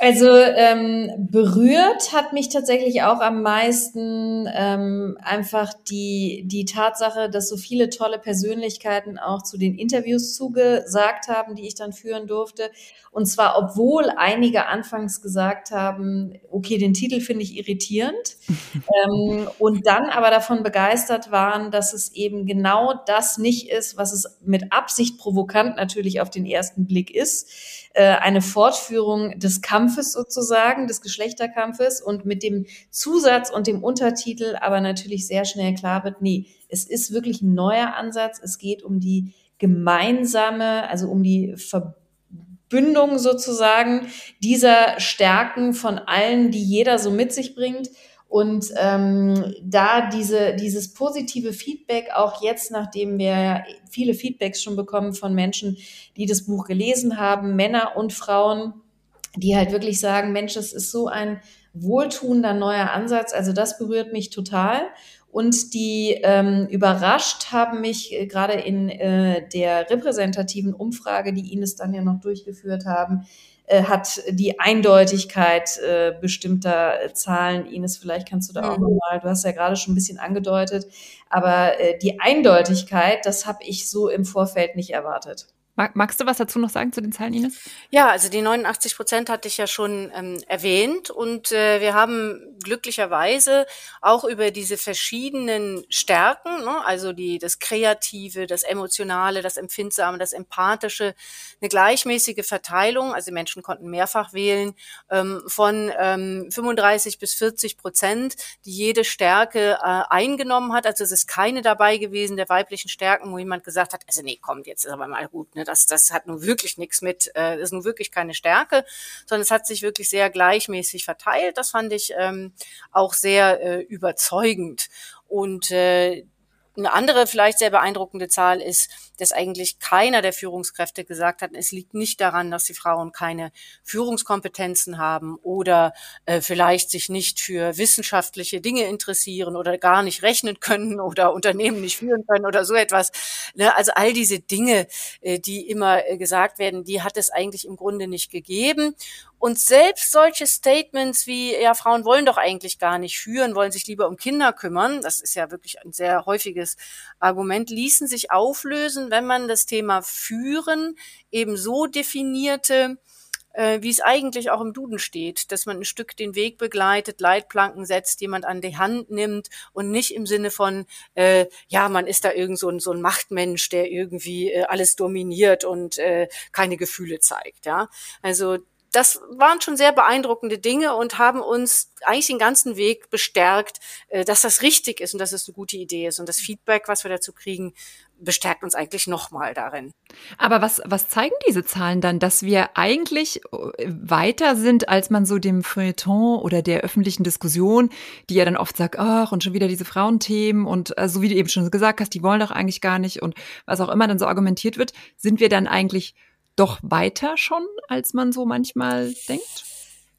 [SPEAKER 3] Also ähm, berührt hat mich tatsächlich auch am meisten ähm, einfach die, die Tatsache, dass so viele tolle Persönlichkeiten auch zu den Interviews zugesagt haben, die ich dann führen durfte. Und zwar, obwohl einige anfangs gesagt haben, okay, den Titel finde ich irritierend. ähm, und dann aber davon begeistert waren, dass es eben genau das nicht ist, was es mit Absicht provokant natürlich auf den ersten Blick ist. Äh, eine Fortführung des Kampfes sozusagen, des Geschlechterkampfes und mit dem Zusatz und dem Untertitel aber natürlich sehr schnell klar wird, nee, es ist wirklich ein neuer Ansatz. Es geht um die gemeinsame, also um die Verbindung Bündung sozusagen dieser Stärken von allen, die jeder so mit sich bringt. Und ähm, da diese, dieses positive Feedback, auch jetzt, nachdem wir viele Feedbacks schon bekommen von Menschen, die das Buch gelesen haben, Männer und Frauen, die halt wirklich sagen, Mensch, das ist so ein wohltuender neuer Ansatz. Also das berührt mich total. Und die ähm, überrascht haben mich äh, gerade in äh, der repräsentativen Umfrage, die Ines dann ja noch durchgeführt haben, äh, hat die Eindeutigkeit äh, bestimmter Zahlen. Ines, vielleicht kannst du da auch mhm. nochmal, du hast ja gerade schon ein bisschen angedeutet, aber äh, die Eindeutigkeit, das habe ich so im Vorfeld nicht erwartet.
[SPEAKER 1] Mag, magst du was dazu noch sagen zu den Zahlen, Ines?
[SPEAKER 2] Ja, also die 89 Prozent hatte ich ja schon ähm, erwähnt und äh, wir haben glücklicherweise auch über diese verschiedenen Stärken, ne, also die das Kreative, das Emotionale, das Empfindsame, das Empathische, eine gleichmäßige Verteilung. Also die Menschen konnten mehrfach wählen ähm, von ähm, 35 bis 40 Prozent, die jede Stärke äh, eingenommen hat. Also es ist keine dabei gewesen der weiblichen Stärken, wo jemand gesagt hat, also nee, kommt jetzt ist aber mal gut. Ne? Ne? Das, das hat nun wirklich nichts mit, äh, ist nun wirklich keine Stärke, sondern es hat sich wirklich sehr gleichmäßig verteilt. Das fand ich ähm, auch sehr äh, überzeugend. Und äh, eine andere vielleicht sehr beeindruckende Zahl ist, dass eigentlich keiner der Führungskräfte gesagt hat, es liegt nicht daran, dass die Frauen keine Führungskompetenzen haben oder äh, vielleicht sich nicht für wissenschaftliche Dinge interessieren oder gar nicht rechnen können oder Unternehmen nicht führen können oder so etwas. Ne? Also all diese Dinge, äh, die immer äh, gesagt werden, die hat es eigentlich im Grunde nicht gegeben. Und selbst solche Statements wie, ja, Frauen wollen doch eigentlich gar nicht führen, wollen sich lieber um Kinder kümmern, das ist ja wirklich ein sehr häufiges Argument, ließen sich auflösen, wenn man das Thema Führen eben so definierte, äh, wie es eigentlich auch im Duden steht, dass man ein Stück den Weg begleitet, Leitplanken setzt, jemand an die Hand nimmt und nicht im Sinne von, äh, ja, man ist da irgend so ein, so ein Machtmensch, der irgendwie äh, alles dominiert und äh, keine Gefühle zeigt. Ja, also das waren schon sehr beeindruckende Dinge und haben uns eigentlich den ganzen Weg bestärkt, äh, dass das richtig ist und dass es eine gute Idee ist. Und das Feedback, was wir dazu kriegen, bestärkt uns eigentlich nochmal darin.
[SPEAKER 1] Aber was, was zeigen diese Zahlen dann, dass wir eigentlich äh, weiter sind, als man so dem Feuilleton oder der öffentlichen Diskussion, die ja dann oft sagt, ach, und schon wieder diese Frauenthemen und äh, so wie du eben schon gesagt hast, die wollen doch eigentlich gar nicht und was auch immer dann so argumentiert wird, sind wir dann eigentlich doch weiter schon, als man so manchmal denkt?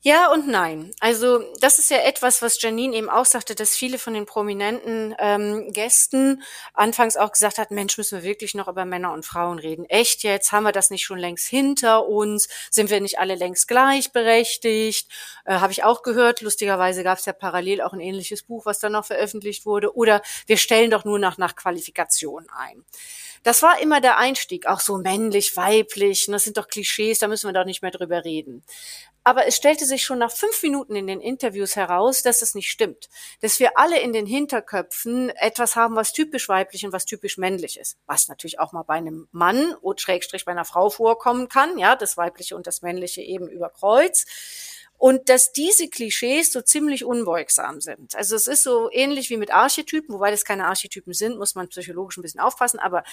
[SPEAKER 2] Ja und nein. Also das ist ja etwas, was Janine eben auch sagte, dass viele von den prominenten ähm, Gästen anfangs auch gesagt hat, Mensch, müssen wir wirklich noch über Männer und Frauen reden. Echt jetzt? Haben wir das nicht schon längst hinter uns? Sind wir nicht alle längst gleichberechtigt? Äh, Habe ich auch gehört. Lustigerweise gab es ja parallel auch ein ähnliches Buch, was dann noch veröffentlicht wurde. Oder wir stellen doch nur nach, nach Qualifikation ein. Das war immer der Einstieg, auch so männlich, weiblich. Und das sind doch Klischees, da müssen wir doch nicht mehr drüber reden. Aber es stellte sich schon nach fünf Minuten in den Interviews heraus, dass es nicht stimmt. Dass wir alle in den Hinterköpfen etwas haben, was typisch weiblich und was typisch männlich ist. Was natürlich auch mal bei einem Mann und Schrägstrich bei einer Frau vorkommen kann. Ja, das weibliche und das männliche eben über Kreuz und dass diese Klischees so ziemlich unbeugsam sind. Also es ist so ähnlich wie mit Archetypen, wobei das keine Archetypen sind, muss man psychologisch ein bisschen aufpassen, aber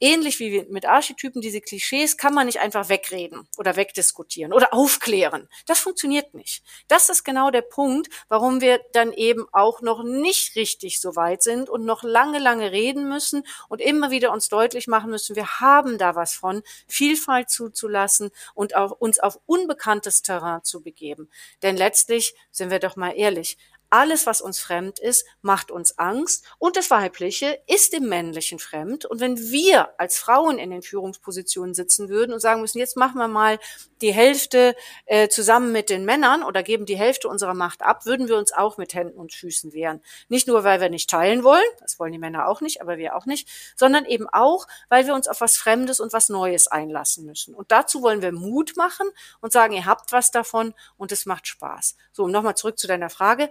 [SPEAKER 2] ähnlich wie mit Archetypen, diese Klischees kann man nicht einfach wegreden oder wegdiskutieren oder aufklären. Das funktioniert nicht. Das ist genau der Punkt, warum wir dann eben auch noch nicht richtig so weit sind und noch lange, lange reden müssen und immer wieder uns deutlich machen müssen, wir haben da was von, Vielfalt zuzulassen und auch uns auf unbekanntes Terrain zu begeben. Denn letztlich, sind wir doch mal ehrlich, alles, was uns fremd ist, macht uns Angst und das Weibliche ist dem Männlichen fremd. Und wenn wir als Frauen in den Führungspositionen sitzen würden und sagen müssen, jetzt machen wir mal die Hälfte äh, zusammen mit den Männern oder geben die Hälfte unserer Macht ab, würden wir uns auch mit Händen und Füßen wehren. Nicht nur, weil wir nicht teilen wollen, das wollen die Männer auch nicht, aber wir auch nicht, sondern eben auch, weil wir uns auf was Fremdes und was Neues einlassen müssen. Und dazu wollen wir Mut machen und sagen, ihr habt was davon und es macht Spaß. So, um nochmal zurück zu deiner Frage.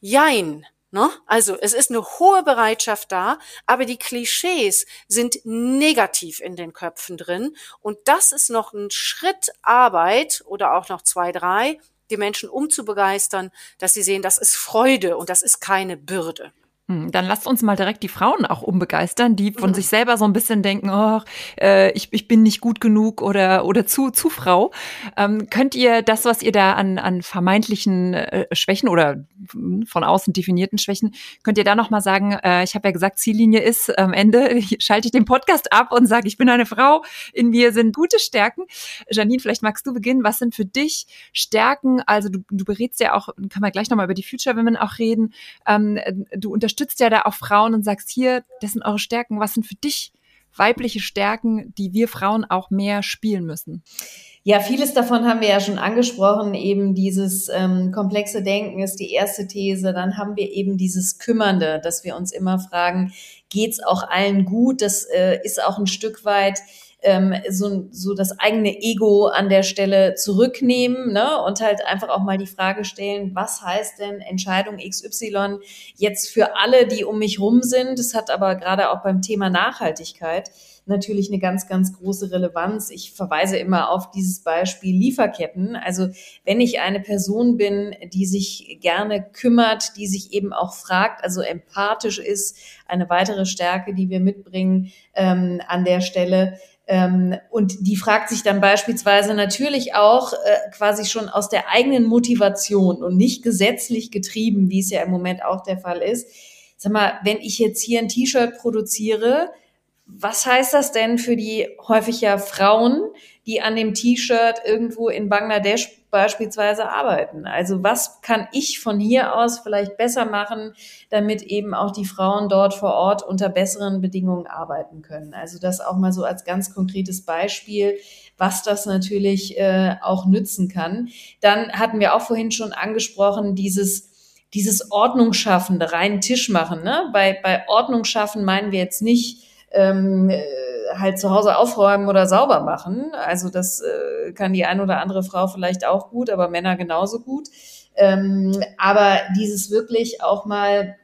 [SPEAKER 2] Jein. Ne? Also es ist eine hohe Bereitschaft da, aber die Klischees sind negativ in den Köpfen drin. Und das ist noch ein Schritt Arbeit oder auch noch zwei, drei, die Menschen umzubegeistern, dass sie sehen, das ist Freude und das ist keine Bürde.
[SPEAKER 1] Hm, dann lasst uns mal direkt die Frauen auch umbegeistern, die von mhm. sich selber so ein bisschen denken, oh, äh, ich, ich bin nicht gut genug oder, oder zu, zu Frau. Ähm, könnt ihr das, was ihr da an, an vermeintlichen äh, Schwächen oder von außen definierten Schwächen, könnt ihr da nochmal sagen, äh, ich habe ja gesagt, Ziellinie ist am Ende, schalte ich den Podcast ab und sage, ich bin eine Frau, in mir sind gute Stärken. Janine, vielleicht magst du beginnen. Was sind für dich Stärken? Also du, du berätst ja auch, kann man gleich nochmal über die Future Women auch reden. Ähm, du unterstützt unterstützt ja da auch Frauen und sagst hier, das sind eure Stärken. Was sind für dich weibliche Stärken, die wir Frauen auch mehr spielen müssen?
[SPEAKER 3] Ja, vieles davon haben wir ja schon angesprochen. Eben dieses ähm, komplexe Denken ist die erste These. Dann haben wir eben dieses Kümmernde, dass wir uns immer fragen, geht's auch allen gut? Das äh, ist auch ein Stück weit ähm, so, so das eigene Ego an der Stelle zurücknehmen ne? und halt einfach auch mal die Frage stellen, was heißt denn Entscheidung XY jetzt für alle, die um mich rum sind? Das hat aber gerade auch beim Thema Nachhaltigkeit natürlich eine ganz, ganz große Relevanz. Ich verweise immer auf dieses Beispiel Lieferketten. Also wenn ich eine Person bin, die sich gerne kümmert, die sich eben auch fragt, also empathisch ist, eine weitere Stärke, die wir mitbringen ähm, an der Stelle, und die fragt sich dann beispielsweise natürlich auch äh, quasi schon aus der eigenen Motivation und nicht gesetzlich getrieben, wie es ja im Moment auch der Fall ist. Sag mal, wenn ich jetzt hier ein T-Shirt produziere, was heißt das denn für die häufig ja Frauen, die an dem T-Shirt irgendwo in Bangladesch beispielsweise arbeiten. Also was kann ich von hier aus vielleicht besser machen, damit eben auch die Frauen dort vor Ort unter besseren Bedingungen arbeiten können. Also das auch mal so als ganz konkretes Beispiel, was das natürlich äh, auch nützen kann. Dann hatten wir auch vorhin schon angesprochen, dieses dieses Ordnungsschaffende, reinen Tisch machen. Ne? Bei, bei Ordnung schaffen meinen wir jetzt nicht, ähm, äh, halt zu Hause aufräumen oder sauber machen. Also das äh, kann die ein oder andere Frau vielleicht auch gut, aber Männer genauso gut. Ähm, aber dieses wirklich auch mal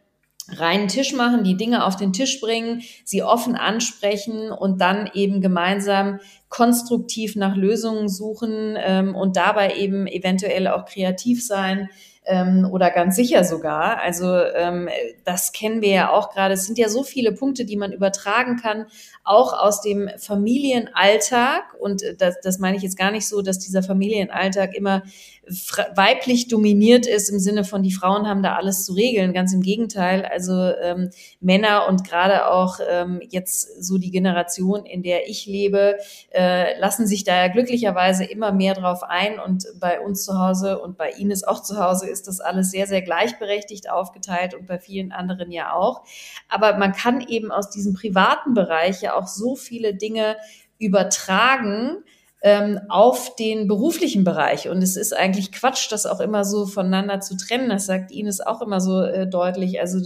[SPEAKER 3] reinen Tisch machen, die Dinge auf den Tisch bringen, sie offen ansprechen und dann eben gemeinsam konstruktiv nach Lösungen suchen ähm, und dabei eben eventuell auch kreativ sein, ähm, oder ganz sicher sogar. Also ähm, das kennen wir ja auch gerade. Es sind ja so viele Punkte, die man übertragen kann, auch aus dem Familienalltag. Und das, das meine ich jetzt gar nicht so, dass dieser Familienalltag immer weiblich dominiert ist im Sinne von, die Frauen haben da alles zu regeln. Ganz im Gegenteil. Also ähm, Männer und gerade auch ähm, jetzt so die Generation, in der ich lebe, äh, lassen sich da ja glücklicherweise immer mehr drauf ein. Und bei uns zu Hause und bei Ines auch zu Hause ist das alles sehr, sehr gleichberechtigt aufgeteilt und bei vielen anderen ja auch. Aber man kann eben aus diesem privaten Bereich ja auch so viele Dinge übertragen, ähm, auf den beruflichen Bereich. Und es ist eigentlich Quatsch, das auch immer so voneinander zu trennen. Das sagt Ines auch immer so äh, deutlich. Also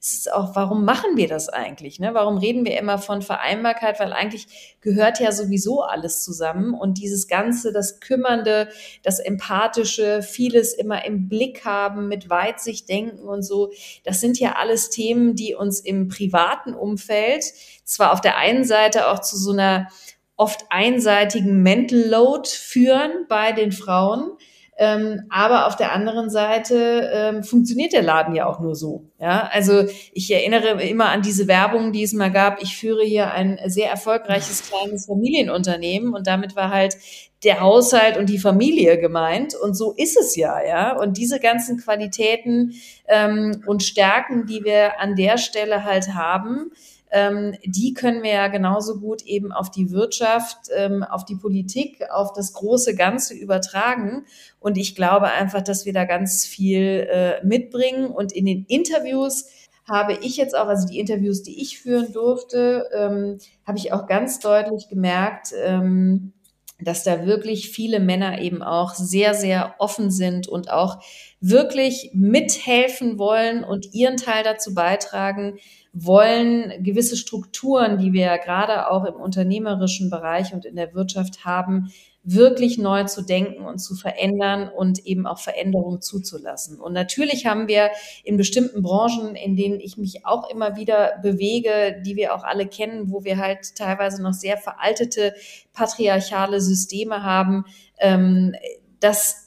[SPEAKER 3] es ist auch, warum machen wir das eigentlich? Ne? Warum reden wir immer von Vereinbarkeit? Weil eigentlich gehört ja sowieso alles zusammen. Und dieses Ganze, das Kümmernde, das Empathische, vieles immer im Blick haben, mit Weitsicht denken und so, das sind ja alles Themen, die uns im privaten Umfeld zwar auf der einen Seite auch zu so einer oft einseitigen Mental Load führen bei den Frauen. Ähm, aber auf der anderen Seite ähm, funktioniert der Laden ja auch nur so. Ja, also ich erinnere immer an diese Werbung, die es mal gab. Ich führe hier ein sehr erfolgreiches kleines Familienunternehmen und damit war halt der Haushalt und die Familie gemeint. Und so ist es ja, ja. Und diese ganzen Qualitäten ähm, und Stärken, die wir an der Stelle halt haben, ähm, die können wir ja genauso gut eben auf die Wirtschaft, ähm, auf die Politik, auf das große Ganze übertragen. Und ich glaube einfach, dass wir da ganz viel äh, mitbringen. Und in den Interviews habe ich jetzt auch, also die Interviews, die ich führen durfte, ähm, habe ich auch ganz deutlich gemerkt, ähm, dass da wirklich viele Männer eben auch sehr, sehr offen sind und auch wirklich mithelfen wollen und ihren Teil dazu beitragen, wollen gewisse Strukturen, die wir ja gerade auch im unternehmerischen Bereich und in der Wirtschaft haben, wirklich neu zu denken und zu verändern und eben auch Veränderungen zuzulassen. Und natürlich haben wir in bestimmten Branchen, in denen ich mich auch immer wieder bewege, die wir auch alle kennen, wo wir halt teilweise noch sehr veraltete patriarchale Systeme haben, ähm, dass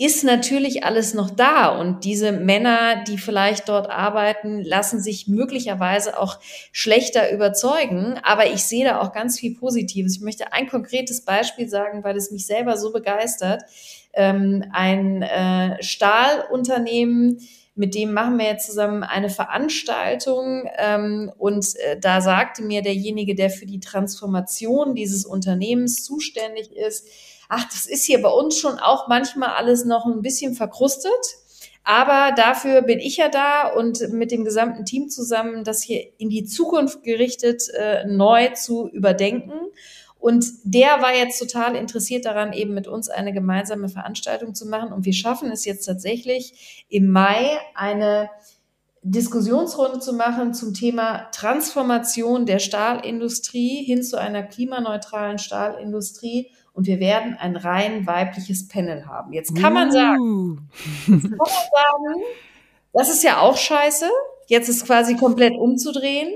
[SPEAKER 3] ist natürlich alles noch da und diese Männer, die vielleicht dort arbeiten, lassen sich möglicherweise auch schlechter überzeugen. Aber ich sehe da auch ganz viel Positives. Ich möchte ein konkretes Beispiel sagen, weil es mich selber so begeistert. Ähm, ein äh, Stahlunternehmen, mit dem machen wir jetzt zusammen eine Veranstaltung ähm, und äh, da sagte mir derjenige, der für die Transformation dieses Unternehmens zuständig ist, ach, das ist hier bei uns schon auch manchmal alles noch ein bisschen verkrustet. Aber dafür bin ich ja da und mit dem gesamten Team zusammen, das hier in die Zukunft gerichtet äh, neu zu überdenken. Und der war jetzt total interessiert daran, eben mit uns eine gemeinsame Veranstaltung zu machen. Und wir schaffen es jetzt tatsächlich im Mai eine Diskussionsrunde zu machen zum Thema Transformation der Stahlindustrie hin zu einer klimaneutralen Stahlindustrie und wir werden ein rein weibliches Panel haben. Jetzt kann man sagen, uh. kann man sagen, das ist ja auch scheiße. Jetzt ist quasi komplett umzudrehen.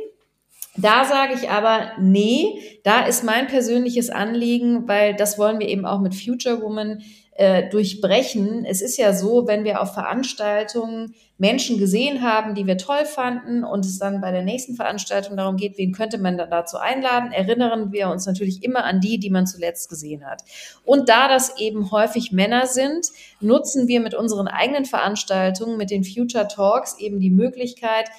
[SPEAKER 3] Da sage ich aber, nee, da ist mein persönliches Anliegen, weil das wollen wir eben auch mit Future Woman äh, durchbrechen. Es ist ja so, wenn wir auf Veranstaltungen Menschen gesehen haben, die wir toll fanden und es dann bei der nächsten Veranstaltung darum geht, wen könnte man dann dazu einladen, erinnern wir uns natürlich immer an die, die man zuletzt gesehen hat. Und da das eben häufig Männer sind, nutzen wir mit unseren eigenen Veranstaltungen, mit den Future Talks eben die Möglichkeit,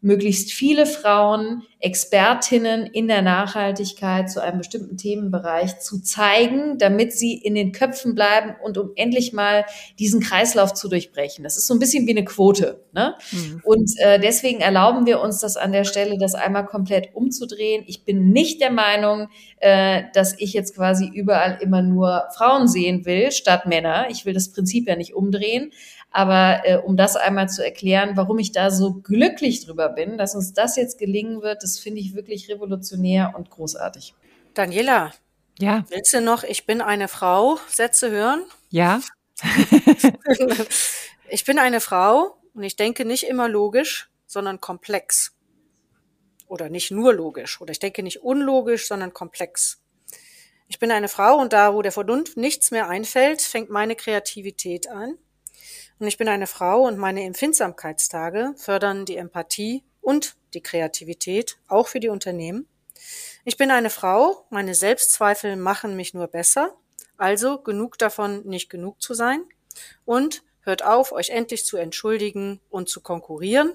[SPEAKER 3] möglichst viele Frauen, Expertinnen in der Nachhaltigkeit zu einem bestimmten Themenbereich zu zeigen, damit sie in den Köpfen bleiben und um endlich mal diesen Kreislauf zu durchbrechen. Das ist so ein bisschen wie eine Quote. Ne? Mhm. Und äh, deswegen erlauben wir uns das an der Stelle, das einmal komplett umzudrehen. Ich bin nicht der Meinung, äh, dass ich jetzt quasi überall immer nur Frauen sehen will statt Männer. Ich will das Prinzip ja nicht umdrehen. Aber äh, um das einmal zu erklären, warum ich da so glücklich drüber bin, dass uns das jetzt gelingen wird, das finde ich wirklich revolutionär und großartig.
[SPEAKER 2] Daniela, ja. Willst du noch, ich bin eine Frau, Sätze hören?
[SPEAKER 1] Ja.
[SPEAKER 2] ich bin eine Frau und ich denke nicht immer logisch, sondern komplex. Oder nicht nur logisch. Oder ich denke nicht unlogisch, sondern komplex. Ich bin eine Frau und da, wo der Vernunft nichts mehr einfällt, fängt meine Kreativität an. Und ich bin eine Frau und meine Empfindsamkeitstage fördern die Empathie und die Kreativität, auch für die Unternehmen. Ich bin eine Frau, meine Selbstzweifel machen mich nur besser, also genug davon, nicht genug zu sein. Und hört auf, euch endlich zu entschuldigen und zu konkurrieren.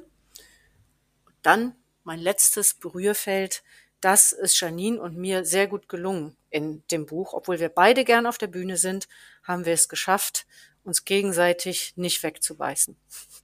[SPEAKER 2] Dann mein letztes Berührfeld, das ist Janine und mir sehr gut gelungen in dem Buch. Obwohl wir beide gern auf der Bühne sind, haben wir es geschafft, uns gegenseitig nicht wegzubeißen.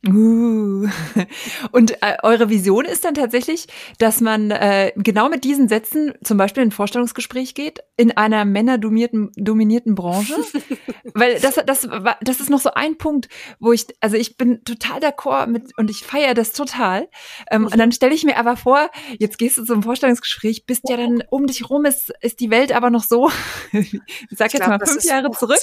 [SPEAKER 1] Uh. Und äh, eure Vision ist dann tatsächlich, dass man äh, genau mit diesen Sätzen zum Beispiel in ein Vorstellungsgespräch geht in einer männerdominierten dominierten Branche, weil das das das ist noch so ein Punkt, wo ich also ich bin total d'accord mit und ich feiere das total. Ähm, und dann stelle ich mir aber vor, jetzt gehst du zum Vorstellungsgespräch, bist ja dann um dich rum ist ist die Welt aber noch so, ich sag ich jetzt glaub, mal fünf Jahre zurück.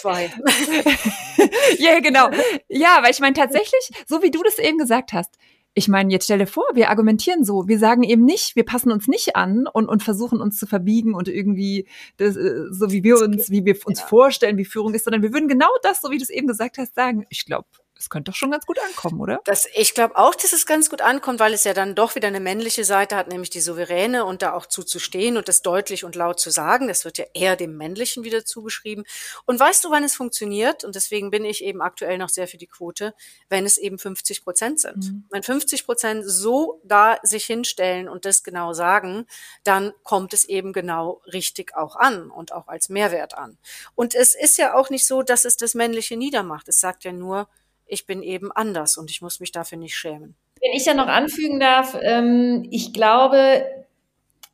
[SPEAKER 1] ja genau, ja, weil ich meine tatsächlich so wie du das eben gesagt hast. Ich meine, jetzt stell dir vor, wir argumentieren so. Wir sagen eben nicht, wir passen uns nicht an und, und versuchen uns zu verbiegen und irgendwie das, äh, so wie wir uns, wie wir uns vorstellen, wie Führung ist, sondern wir würden genau das, so wie du es eben gesagt hast, sagen. Ich glaube, es könnte doch schon ganz gut ankommen, oder?
[SPEAKER 2] Das, ich glaube auch, dass es ganz gut ankommt, weil es ja dann doch wieder eine männliche Seite hat, nämlich die souveräne und da auch zuzustehen und das deutlich und laut zu sagen. Das wird ja eher dem männlichen wieder zugeschrieben. Und weißt du, wann es funktioniert? Und deswegen bin ich eben aktuell noch sehr für die Quote, wenn es eben 50 Prozent sind. Mhm. Wenn 50 Prozent so da sich hinstellen und das genau sagen, dann kommt es eben genau richtig auch an und auch als Mehrwert an. Und es ist ja auch nicht so, dass es das Männliche niedermacht. Es sagt ja nur, ich bin eben anders und ich muss mich dafür nicht schämen.
[SPEAKER 3] Wenn ich ja noch anfügen darf, ähm, ich glaube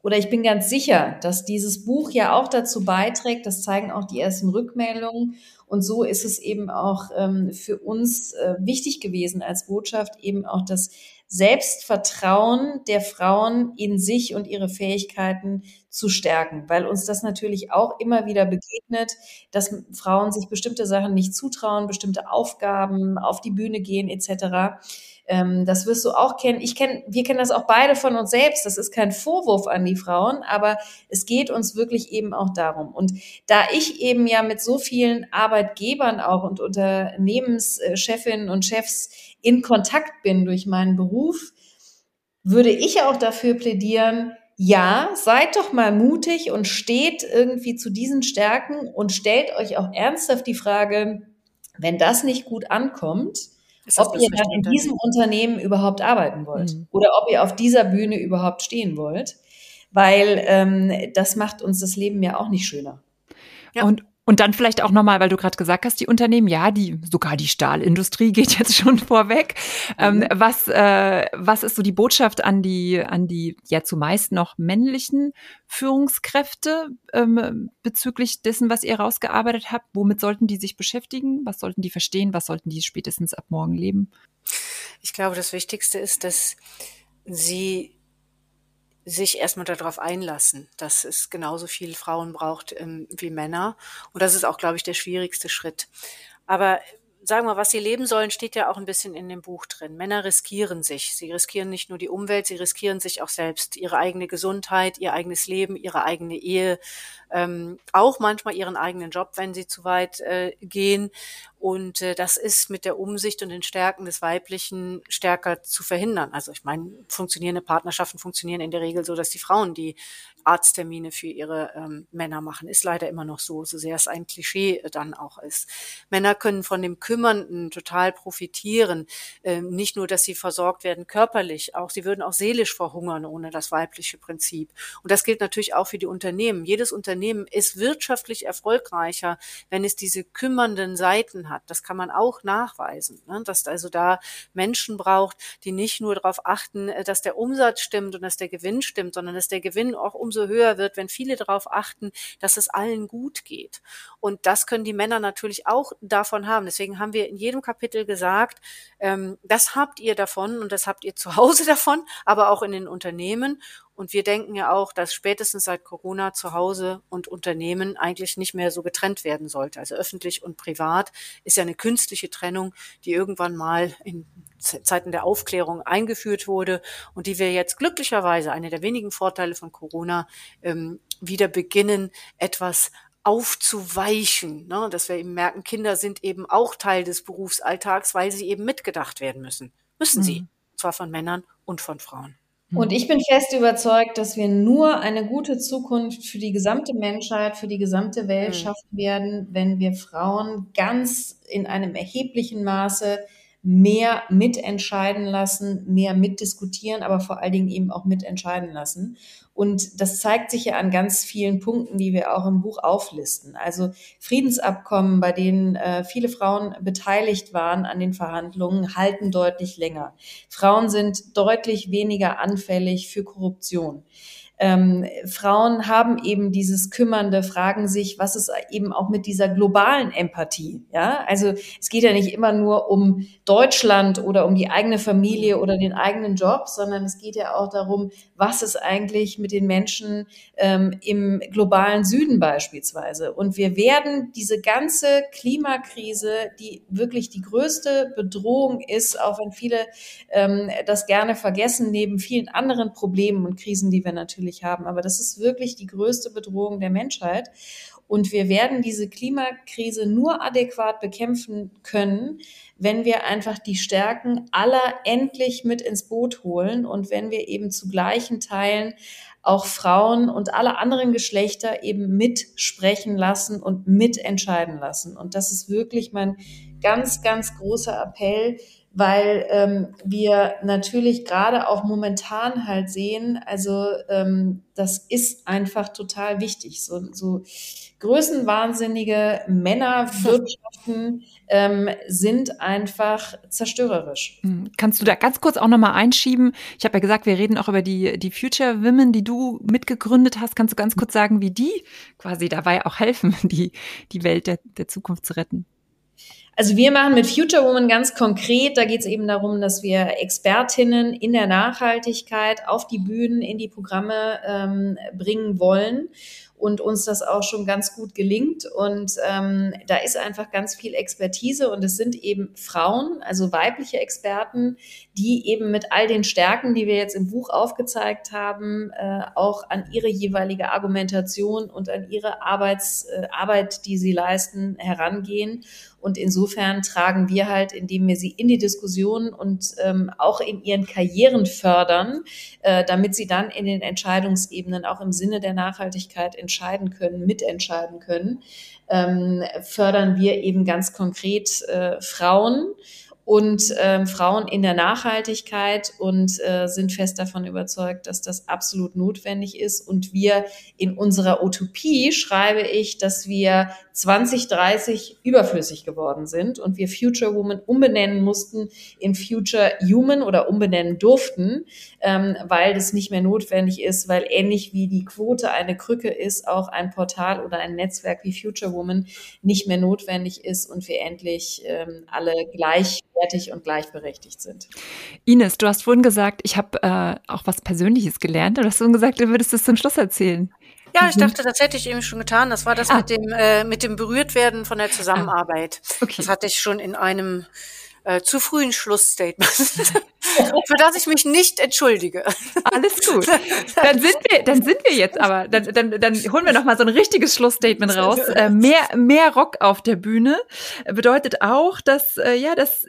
[SPEAKER 3] oder ich bin ganz sicher, dass dieses Buch ja auch dazu beiträgt, das zeigen auch die ersten Rückmeldungen. Und so ist es eben auch ähm, für uns äh, wichtig gewesen als Botschaft, eben auch das Selbstvertrauen der Frauen in sich und ihre Fähigkeiten zu stärken, weil uns das natürlich auch immer wieder begegnet, dass Frauen sich bestimmte Sachen nicht zutrauen, bestimmte Aufgaben auf die Bühne gehen etc. Ähm, das wirst du auch kennen. Ich kenne, wir kennen das auch beide von uns selbst. Das ist kein Vorwurf an die Frauen, aber es geht uns wirklich eben auch darum. Und da ich eben ja mit so vielen Arbeitgebern auch und Unternehmenschefinnen und Chefs in Kontakt bin durch meinen Beruf, würde ich auch dafür plädieren, ja, seid doch mal mutig und steht irgendwie zu diesen Stärken und stellt euch auch ernsthaft die Frage, wenn das nicht gut ankommt, ob ihr dann in diesem Unternehmen überhaupt arbeiten wollt mhm. oder ob ihr auf dieser Bühne überhaupt stehen wollt, weil ähm, das macht uns das Leben ja auch nicht schöner.
[SPEAKER 1] Ja. Und und dann vielleicht auch nochmal, weil du gerade gesagt hast, die Unternehmen, ja, die sogar die Stahlindustrie geht jetzt schon vorweg. Ähm, mhm. Was, äh, was ist so die Botschaft an die, an die ja zumeist noch männlichen Führungskräfte ähm, bezüglich dessen, was ihr rausgearbeitet habt? Womit sollten die sich beschäftigen? Was sollten die verstehen? Was sollten die spätestens ab morgen leben?
[SPEAKER 2] Ich glaube, das Wichtigste ist, dass sie sich erstmal darauf einlassen, dass es genauso viele Frauen braucht ähm, wie Männer. Und das ist auch, glaube ich, der schwierigste Schritt. Aber sagen wir, was sie leben sollen, steht ja auch ein bisschen in dem Buch drin. Männer riskieren sich. Sie riskieren nicht nur die Umwelt, sie riskieren sich auch selbst, ihre eigene Gesundheit, ihr eigenes Leben, ihre eigene Ehe, ähm, auch manchmal ihren eigenen Job, wenn sie zu weit äh, gehen. Und äh, das ist mit der Umsicht und den Stärken des Weiblichen stärker zu verhindern. Also ich meine, funktionierende Partnerschaften funktionieren in der Regel so, dass die Frauen die Arzttermine für ihre ähm, Männer machen. Ist leider immer noch so, so sehr es ein Klischee äh, dann auch ist. Männer können von dem Kümmernden total profitieren. Ähm, nicht nur, dass sie versorgt werden körperlich, auch sie würden auch seelisch verhungern ohne das weibliche Prinzip. Und das gilt natürlich auch für die Unternehmen. Jedes Unternehmen ist wirtschaftlich erfolgreicher, wenn es diese kümmernden Seiten hat. Das kann man auch nachweisen, ne? dass also da Menschen braucht, die nicht nur darauf achten, äh, dass der Umsatz stimmt und dass der Gewinn stimmt, sondern dass der Gewinn auch umso höher wird, wenn viele darauf achten, dass es allen gut geht. Und das können die Männer natürlich auch davon haben. Deswegen haben wir in jedem Kapitel gesagt, ähm, das habt ihr davon und das habt ihr zu Hause davon, aber auch in den Unternehmen. Und wir denken ja auch, dass spätestens seit Corona zu Hause und Unternehmen eigentlich nicht mehr so getrennt werden sollte. Also öffentlich und privat ist ja eine künstliche Trennung, die irgendwann mal in Zeiten der Aufklärung eingeführt wurde und die wir jetzt glücklicherweise, eine der wenigen Vorteile von Corona, ähm, wieder beginnen, etwas aufzuweichen, ne? dass wir eben merken, Kinder sind eben auch Teil des Berufsalltags, weil sie eben mitgedacht werden müssen. Müssen mhm. sie. Zwar von Männern und von Frauen.
[SPEAKER 3] Und ich bin fest überzeugt, dass wir nur eine gute Zukunft für die gesamte Menschheit, für die gesamte Welt mhm. schaffen werden, wenn wir Frauen ganz in einem erheblichen Maße mehr mitentscheiden lassen, mehr mitdiskutieren, aber vor allen Dingen eben auch mitentscheiden lassen. Und das zeigt sich ja an ganz vielen Punkten, die wir auch im Buch auflisten. Also Friedensabkommen, bei denen äh, viele Frauen beteiligt waren an den Verhandlungen, halten deutlich länger. Frauen sind deutlich weniger anfällig für Korruption ähm, Frauen haben eben dieses Kümmernde, fragen sich, was ist eben auch mit dieser globalen Empathie. Ja, also es geht ja nicht immer nur um Deutschland oder um die eigene Familie oder den eigenen Job, sondern es geht ja auch darum, was ist eigentlich mit den Menschen ähm, im globalen Süden beispielsweise. Und wir werden diese ganze Klimakrise, die wirklich die größte Bedrohung ist, auch wenn viele ähm, das gerne vergessen, neben vielen anderen Problemen und Krisen, die wir natürlich natürlich haben. Aber das ist wirklich die größte Bedrohung der Menschheit. Und wir werden diese Klimakrise nur adäquat bekämpfen können, wenn wir einfach die Stärken aller endlich mit ins Boot holen und wenn wir eben zu gleichen Teilen auch Frauen und alle anderen Geschlechter eben mitsprechen lassen und mitentscheiden lassen. Und das ist wirklich mein ganz, ganz großer Appell, weil ähm, wir natürlich gerade auch momentan halt sehen, also ähm, das ist einfach total wichtig. So, so größenwahnsinnige Männerwirtschaften ähm, sind einfach zerstörerisch.
[SPEAKER 1] Hm, kannst du da ganz kurz auch nochmal einschieben? Ich habe ja gesagt, wir reden auch über die, die Future Women, die du mitgegründet hast. Kannst du ganz kurz sagen, wie die quasi dabei auch helfen, die, die Welt der, der Zukunft zu retten?
[SPEAKER 3] Also wir machen mit Future Woman ganz konkret, da geht es eben darum, dass wir Expertinnen in der Nachhaltigkeit auf die Bühnen, in die Programme ähm, bringen wollen und uns das auch schon ganz gut gelingt. Und ähm, da ist einfach ganz viel Expertise und es sind eben Frauen, also weibliche Experten, die eben mit all den Stärken, die wir jetzt im Buch aufgezeigt haben, äh, auch an ihre jeweilige Argumentation und an ihre Arbeits, äh, Arbeit, die sie leisten, herangehen. Und insofern tragen wir halt, indem wir sie in die Diskussion und ähm, auch in ihren Karrieren fördern, äh, damit sie dann in den Entscheidungsebenen auch im Sinne der Nachhaltigkeit entscheiden können, mitentscheiden können, ähm, fördern wir eben ganz konkret äh, Frauen und ähm, Frauen in der Nachhaltigkeit und äh, sind fest davon überzeugt, dass das absolut notwendig ist. Und wir in unserer Utopie schreibe ich, dass wir 2030 überflüssig geworden sind und wir Future Woman umbenennen mussten in Future Human oder umbenennen durften, ähm, weil das nicht mehr notwendig ist, weil ähnlich wie die Quote eine Krücke ist, auch ein Portal oder ein Netzwerk wie Future Woman nicht mehr notwendig ist und wir endlich ähm, alle gleichwertig und gleichberechtigt sind.
[SPEAKER 1] Ines, du hast vorhin gesagt, ich habe äh, auch was Persönliches gelernt. Du hast vorhin gesagt, du würdest es zum Schluss erzählen.
[SPEAKER 2] Ja, ich dachte, das hätte ich eben schon getan. Das war das ah. mit dem äh, mit dem Berührtwerden von der. Zusammenarbeit. Ah. Okay. Das hatte ich schon in einem äh, zu frühen Schlussstatement, für das ich mich nicht entschuldige.
[SPEAKER 1] Alles gut. Dann sind wir, dann sind wir jetzt aber, dann, dann, dann holen wir noch mal so ein richtiges Schlussstatement raus. Äh, mehr, mehr Rock auf der Bühne bedeutet auch, dass äh, ja, dass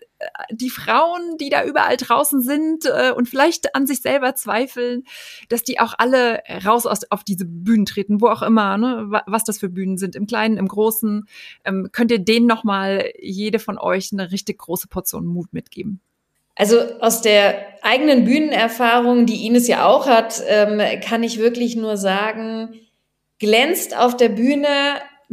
[SPEAKER 1] die Frauen, die da überall draußen sind äh, und vielleicht an sich selber zweifeln, dass die auch alle raus aus, auf diese Bühnen treten, wo auch immer, ne, was das für Bühnen sind, im Kleinen, im Großen. Ähm, könnt ihr denen nochmal, jede von euch, eine richtig große Portion Mut mitgeben?
[SPEAKER 3] Also aus der eigenen Bühnenerfahrung, die Ines ja auch hat, ähm, kann ich wirklich nur sagen, glänzt auf der Bühne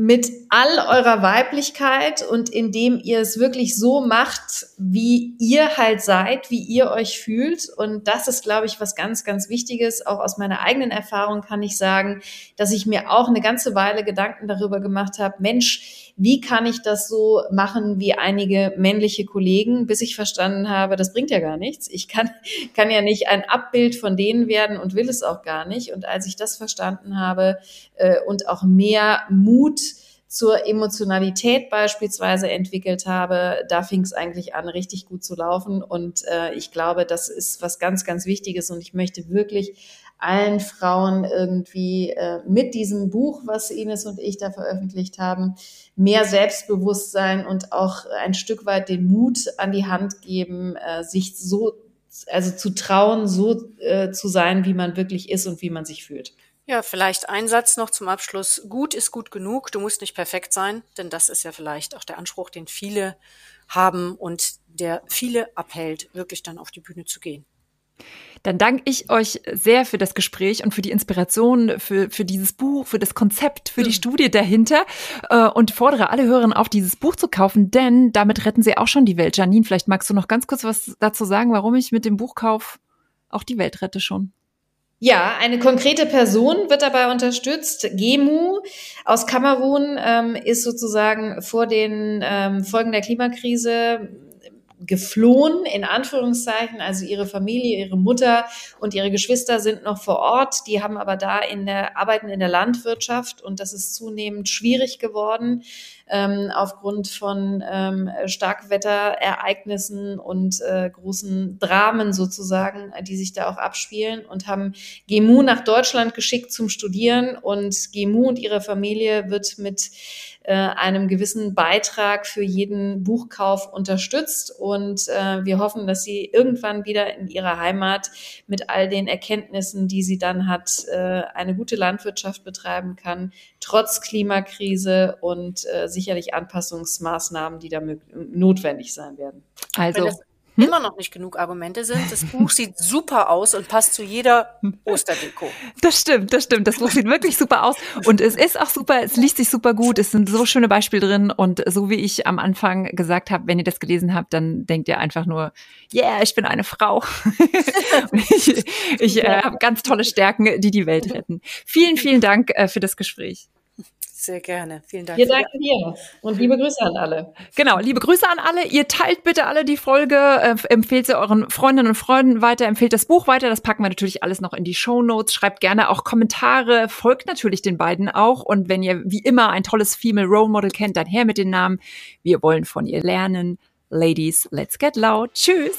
[SPEAKER 3] mit all eurer Weiblichkeit und indem ihr es wirklich so macht, wie ihr halt seid, wie ihr euch fühlt. Und das ist, glaube ich, was ganz, ganz Wichtiges. Auch aus meiner eigenen Erfahrung kann ich sagen, dass ich mir auch eine ganze Weile Gedanken darüber gemacht habe, Mensch, wie kann ich das so machen wie einige männliche Kollegen, bis ich verstanden habe, das bringt ja gar nichts. Ich kann, kann ja nicht ein Abbild von denen werden und will es auch gar nicht. Und als ich das verstanden habe äh, und auch mehr Mut zur Emotionalität beispielsweise entwickelt habe, da fing es eigentlich an, richtig gut zu laufen. Und äh, ich glaube, das ist was ganz, ganz Wichtiges. Und ich möchte wirklich allen Frauen irgendwie äh, mit diesem Buch, was Ines und ich da veröffentlicht haben, mehr Selbstbewusstsein und auch ein Stück weit den Mut an die Hand geben, äh, sich so, also zu trauen, so äh, zu sein, wie man wirklich ist und wie man sich fühlt.
[SPEAKER 2] Ja, vielleicht ein Satz noch zum Abschluss. Gut ist gut genug. Du musst nicht perfekt sein, denn das ist ja vielleicht auch der Anspruch, den viele haben und der viele abhält, wirklich dann auf die Bühne zu gehen.
[SPEAKER 1] Dann danke ich euch sehr für das Gespräch und für die Inspiration, für, für dieses Buch, für das Konzept, für die mhm. Studie dahinter äh, und fordere alle Hörerinnen auf, dieses Buch zu kaufen, denn damit retten sie auch schon die Welt. Janine, vielleicht magst du noch ganz kurz was dazu sagen, warum ich mit dem Buchkauf auch die Welt rette schon.
[SPEAKER 3] Ja, eine konkrete Person wird dabei unterstützt. Gemu aus Kamerun ähm, ist sozusagen vor den ähm, Folgen der Klimakrise geflohen, in Anführungszeichen. Also ihre Familie, ihre Mutter und ihre Geschwister sind noch vor Ort. Die haben aber da in der, arbeiten in der Landwirtschaft und das ist zunehmend schwierig geworden ähm, aufgrund von ähm, Starkwetterereignissen und äh, großen Dramen sozusagen, die sich da auch abspielen und haben Gemu nach Deutschland geschickt zum Studieren und Gemu und ihre Familie wird mit äh, einem gewissen Beitrag für jeden Buchkauf unterstützt. Und äh, wir hoffen, dass sie irgendwann wieder in ihrer Heimat mit all den Erkenntnissen, die sie dann hat, äh, eine gute Landwirtschaft betreiben kann, trotz Klimakrise und äh, sicherlich Anpassungsmaßnahmen, die da notwendig sein werden.
[SPEAKER 2] Also hm? immer noch nicht genug Argumente sind. Das Buch sieht super aus und passt zu jeder Osterdeko.
[SPEAKER 1] Das stimmt, das stimmt. Das Buch sieht wirklich super aus und es ist auch super, es liest sich super gut. Es sind so schöne Beispiele drin und so wie ich am Anfang gesagt habe, wenn ihr das gelesen habt, dann denkt ihr einfach nur, yeah, ich bin eine Frau. ich ich äh, habe ganz tolle Stärken, die die Welt retten. Vielen, vielen Dank äh, für das Gespräch.
[SPEAKER 2] Sehr gerne. Vielen Dank.
[SPEAKER 3] Wir danken dir und liebe Grüße an alle.
[SPEAKER 1] Genau, liebe Grüße an alle. Ihr teilt bitte alle die Folge, äh, empfehlt sie euren Freundinnen und Freunden weiter, empfehlt das Buch weiter. Das packen wir natürlich alles noch in die Show Notes. Schreibt gerne auch Kommentare, folgt natürlich den beiden auch. Und wenn ihr wie immer ein tolles Female Role Model kennt, dann her mit den Namen. Wir wollen von ihr lernen. Ladies, let's get loud. Tschüss.